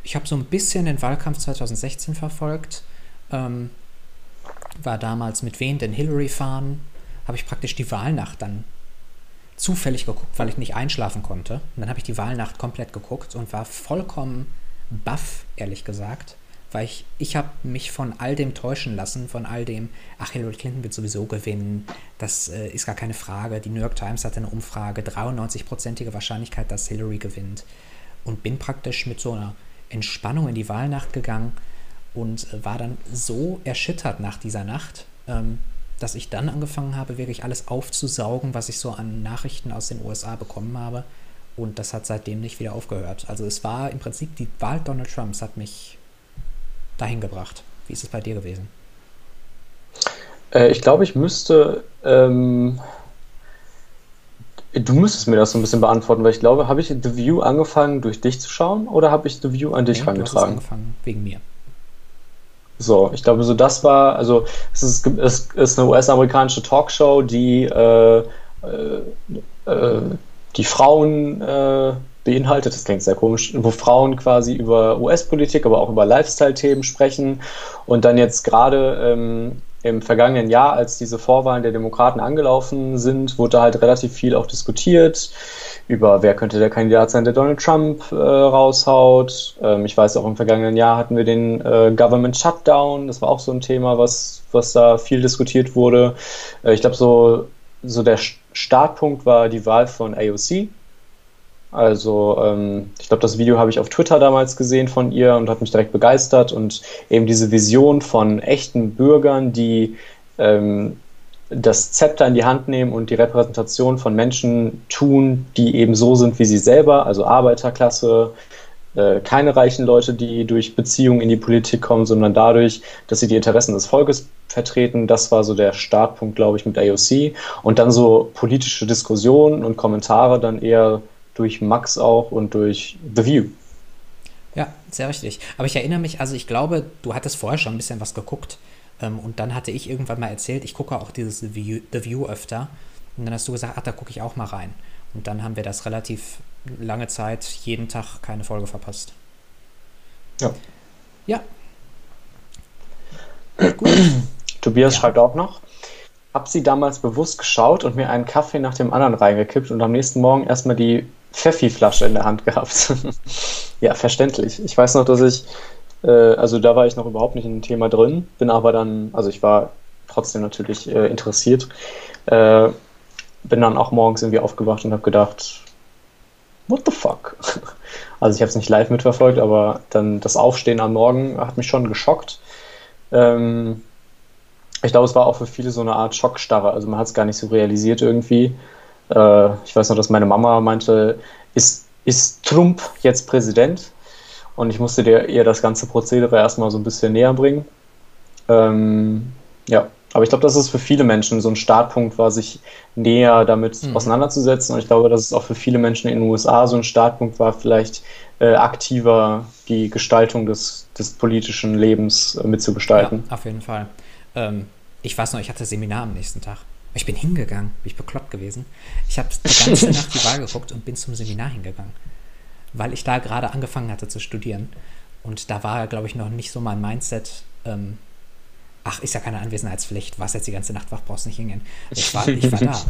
Ich habe so ein bisschen den Wahlkampf 2016 verfolgt, ähm, war damals mit wen denn Hillary fahren, habe ich praktisch die Wahlnacht dann zufällig geguckt, weil ich nicht einschlafen konnte. Und dann habe ich die Wahlnacht komplett geguckt und war vollkommen baff, ehrlich gesagt, weil ich, ich habe mich von all dem täuschen lassen, von all dem, ach, Hillary Clinton wird sowieso gewinnen, das äh, ist gar keine Frage. Die New York Times hatte eine Umfrage, 93-prozentige Wahrscheinlichkeit, dass Hillary gewinnt. Und bin praktisch mit so einer Entspannung in die Wahlnacht gegangen und äh, war dann so erschüttert nach dieser Nacht, ähm, dass ich dann angefangen habe, wirklich alles aufzusaugen, was ich so an Nachrichten aus den USA bekommen habe und das hat seitdem nicht wieder aufgehört. Also es war im Prinzip die Wahl Donald Trumps hat mich dahin gebracht. Wie ist es bei dir gewesen? Äh, ich glaube, ich müsste. Ähm, du müsstest mir das so ein bisschen beantworten, weil ich glaube, habe ich The View angefangen durch dich zu schauen oder habe ich The View an dich nee, herangetragen? Du hast angefangen wegen mir. So, ich glaube, so das war, also es ist, es ist eine US-amerikanische Talkshow, die äh, äh, äh die Frauen äh, beinhaltet, das klingt sehr komisch, wo Frauen quasi über US-Politik, aber auch über Lifestyle-Themen sprechen. Und dann jetzt gerade ähm, im vergangenen Jahr, als diese Vorwahlen der Demokraten angelaufen sind, wurde halt relativ viel auch diskutiert über, wer könnte der Kandidat sein, der Donald Trump äh, raushaut. Ähm, ich weiß auch, im vergangenen Jahr hatten wir den äh, Government Shutdown. Das war auch so ein Thema, was, was da viel diskutiert wurde. Äh, ich glaube, so, so der Startpunkt war die Wahl von AOC, also ähm, ich glaube, das Video habe ich auf Twitter damals gesehen von ihr und hat mich direkt begeistert. Und eben diese Vision von echten Bürgern, die ähm, das Zepter in die Hand nehmen und die Repräsentation von Menschen tun, die eben so sind wie sie selber, also Arbeiterklasse, äh, keine reichen Leute, die durch Beziehungen in die Politik kommen, sondern dadurch, dass sie die Interessen des Volkes vertreten. Das war so der Startpunkt, glaube ich, mit AOC. Und dann so politische Diskussionen und Kommentare dann eher durch Max auch und durch The View. Ja, sehr richtig. Aber ich erinnere mich, also ich glaube, du hattest vorher schon ein bisschen was geguckt. Ähm, und dann hatte ich irgendwann mal erzählt, ich gucke auch dieses The View, The View öfter. Und dann hast du gesagt, ach, da gucke ich auch mal rein. Und dann haben wir das relativ lange Zeit, jeden Tag keine Folge verpasst. Ja. Ja. Gut. Tobias ja. schreibt auch noch. Hab sie damals bewusst geschaut und mir einen Kaffee nach dem anderen reingekippt und am nächsten Morgen erstmal die Pfeffi-Flasche in der Hand gehabt. ja, verständlich. Ich weiß noch, dass ich, äh, also da war ich noch überhaupt nicht in dem Thema drin, bin aber dann, also ich war trotzdem natürlich äh, interessiert, äh, bin dann auch morgens irgendwie aufgewacht und habe gedacht, what the fuck? Also ich habe es nicht live mitverfolgt, aber dann das Aufstehen am Morgen hat mich schon geschockt. Ähm, ich glaube, es war auch für viele so eine Art Schockstarre. Also man hat es gar nicht so realisiert irgendwie. Äh, ich weiß noch, dass meine Mama meinte, ist, ist Trump jetzt Präsident? Und ich musste dir, ihr das ganze Prozedere erstmal so ein bisschen näher bringen. Ähm, ja, aber ich glaube, dass es für viele Menschen so ein Startpunkt war, sich näher damit mhm. auseinanderzusetzen. Und ich glaube, dass es auch für viele Menschen in den USA so ein Startpunkt war, vielleicht äh, aktiver die Gestaltung des, des politischen Lebens äh, mitzugestalten. Ja, auf jeden Fall. Ähm, ich weiß noch, ich hatte Seminar am nächsten Tag. Ich bin hingegangen, bin ich bekloppt gewesen. Ich habe die ganze Nacht die Wahl geguckt und bin zum Seminar hingegangen, weil ich da gerade angefangen hatte zu studieren. Und da war, glaube ich, noch nicht so mein Mindset, ähm, ach, ist ja keine Anwesenheitspflicht, warst jetzt die ganze Nacht wach, brauchst nicht hingehen. Ich war, ich war da.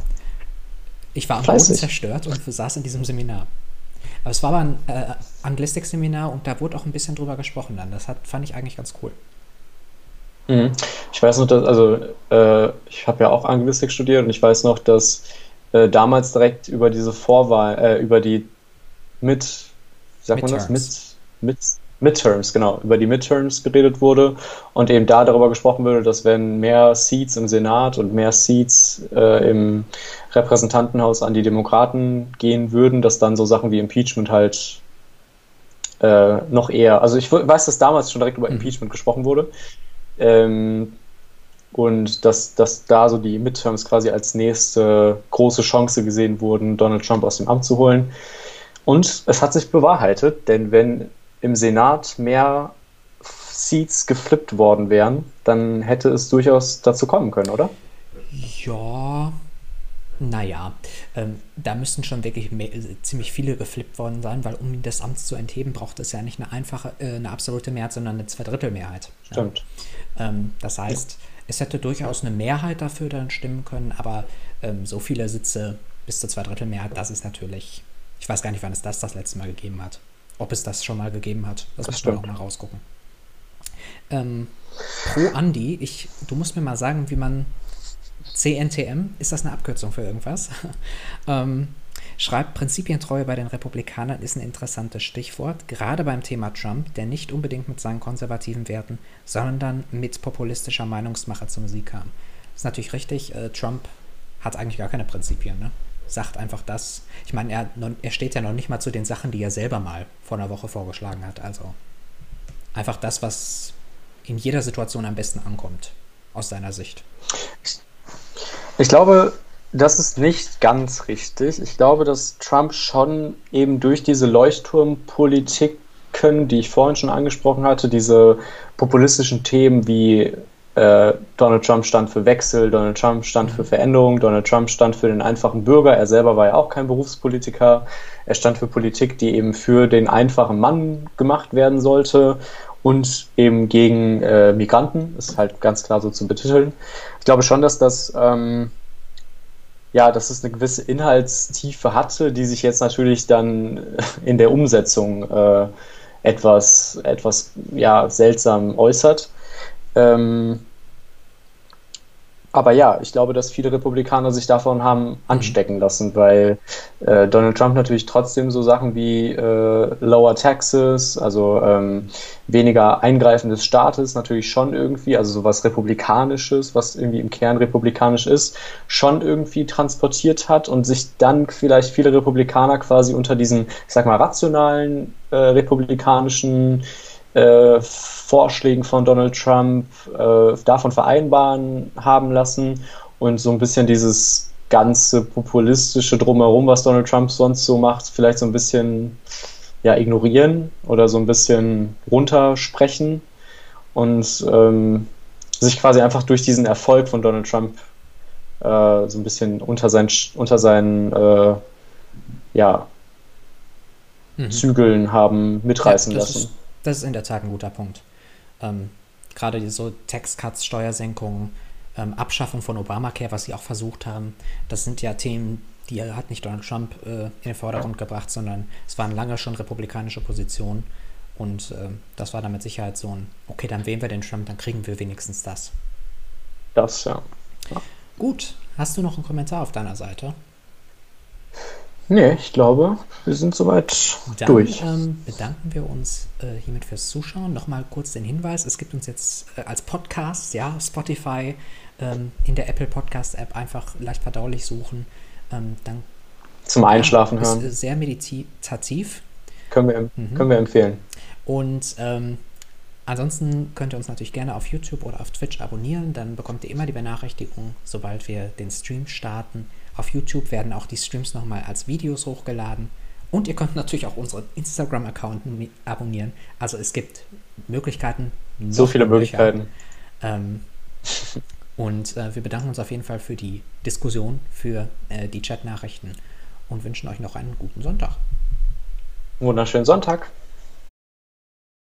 Ich war am Boden zerstört und saß in diesem Seminar. Aber es war aber ein äh, Anglistik-Seminar und da wurde auch ein bisschen drüber gesprochen dann. Das hat, fand ich eigentlich ganz cool. Mhm. Ich weiß noch, dass, also äh, ich habe ja auch Anglistik studiert und ich weiß noch, dass äh, damals direkt über diese Vorwahl, äh, über die mit, wie sagt Midterms. man das? Mit, mit, Midterms, genau, über die Midterms geredet wurde und eben da darüber gesprochen wurde, dass wenn mehr Seats im Senat und mehr Seats äh, im Repräsentantenhaus an die Demokraten gehen würden, dass dann so Sachen wie Impeachment halt äh, noch eher, also ich weiß, dass damals schon direkt über mhm. Impeachment gesprochen wurde, ähm, und dass, dass da so die Midterms quasi als nächste große Chance gesehen wurden, Donald Trump aus dem Amt zu holen. Und es hat sich bewahrheitet, denn wenn im Senat mehr Seats geflippt worden wären, dann hätte es durchaus dazu kommen können, oder? Ja, naja, ähm, da müssten schon wirklich mehr, ziemlich viele geflippt worden sein, weil um das Amt zu entheben, braucht es ja nicht eine einfache, äh, eine absolute Mehrheit, sondern eine Zweidrittelmehrheit. Stimmt. Ja. Ähm, das heißt, ja. es hätte durchaus eine Mehrheit dafür dann stimmen können, aber ähm, so viele Sitze bis zur Zweidrittelmehrheit, das ist natürlich, ich weiß gar nicht, wann es das das letzte Mal gegeben hat. Ob es das schon mal gegeben hat, das, das muss man auch mal rausgucken. Ähm, pro Andi, ich, du musst mir mal sagen, wie man CNTM, ist das eine Abkürzung für irgendwas? ähm, schreibt, Prinzipientreue bei den Republikanern ist ein interessantes Stichwort, gerade beim Thema Trump, der nicht unbedingt mit seinen konservativen Werten, sondern mit populistischer Meinungsmache zum Sieg kam. Ist natürlich richtig, äh, Trump hat eigentlich gar keine Prinzipien, ne? Sagt einfach das. Ich meine, er, er steht ja noch nicht mal zu den Sachen, die er selber mal vor einer Woche vorgeschlagen hat. Also einfach das, was in jeder Situation am besten ankommt, aus seiner Sicht. Ich glaube, das ist nicht ganz richtig. Ich glaube, dass Trump schon eben durch diese Leuchtturmpolitiken, die ich vorhin schon angesprochen hatte, diese populistischen Themen wie äh, Donald Trump stand für Wechsel, Donald Trump stand für Veränderung, Donald Trump stand für den einfachen Bürger. Er selber war ja auch kein Berufspolitiker. Er stand für Politik, die eben für den einfachen Mann gemacht werden sollte und eben gegen äh, Migranten. Ist halt ganz klar so zu betiteln. Ich glaube schon, dass das ähm, ja, dass es eine gewisse Inhaltstiefe hatte, die sich jetzt natürlich dann in der Umsetzung äh, etwas, etwas ja, seltsam äußert. Ähm, aber ja, ich glaube, dass viele Republikaner sich davon haben anstecken lassen, weil äh, Donald Trump natürlich trotzdem so Sachen wie äh, Lower Taxes, also ähm, weniger Eingreifen des Staates natürlich schon irgendwie, also sowas Republikanisches, was irgendwie im Kern republikanisch ist, schon irgendwie transportiert hat und sich dann vielleicht viele Republikaner quasi unter diesen, ich sag mal, rationalen äh, republikanischen äh, Vorschlägen von Donald Trump äh, davon vereinbaren haben lassen und so ein bisschen dieses ganze populistische Drumherum, was Donald Trump sonst so macht, vielleicht so ein bisschen ja, ignorieren oder so ein bisschen runtersprechen und ähm, sich quasi einfach durch diesen Erfolg von Donald Trump äh, so ein bisschen unter, sein, unter seinen äh, ja, mhm. Zügeln haben mitreißen ja, lassen. Ist, das ist in der Tat ein guter Punkt. Ähm, Gerade so Tax-Cuts, Steuersenkungen, ähm, Abschaffung von Obamacare, was sie auch versucht haben, das sind ja Themen, die hat nicht Donald Trump äh, in den Vordergrund gebracht, sondern es waren lange schon republikanische Positionen. Und äh, das war dann mit Sicherheit so ein, okay, dann wählen wir den Trump, dann kriegen wir wenigstens das. Das, ja. ja. Gut, hast du noch einen Kommentar auf deiner Seite? Nee, ich glaube, wir sind soweit Dann, durch. Ähm, bedanken wir uns äh, hiermit fürs Zuschauen. Nochmal kurz den Hinweis: Es gibt uns jetzt äh, als Podcast, ja, Spotify, ähm, in der Apple Podcast App einfach leicht verdaulich suchen. Ähm, dann Zum Einschlafen ja, hören. Ist sehr meditativ. Können wir, mhm. können wir empfehlen. Und ähm, ansonsten könnt ihr uns natürlich gerne auf YouTube oder auf Twitch abonnieren. Dann bekommt ihr immer die Benachrichtigung, sobald wir den Stream starten. Auf YouTube werden auch die Streams nochmal als Videos hochgeladen. Und ihr könnt natürlich auch unseren Instagram-Account abonnieren. Also es gibt Möglichkeiten. So viele Möglichkeiten. Ähm, und äh, wir bedanken uns auf jeden Fall für die Diskussion, für äh, die Chat-Nachrichten und wünschen euch noch einen guten Sonntag. Wunderschönen Sonntag.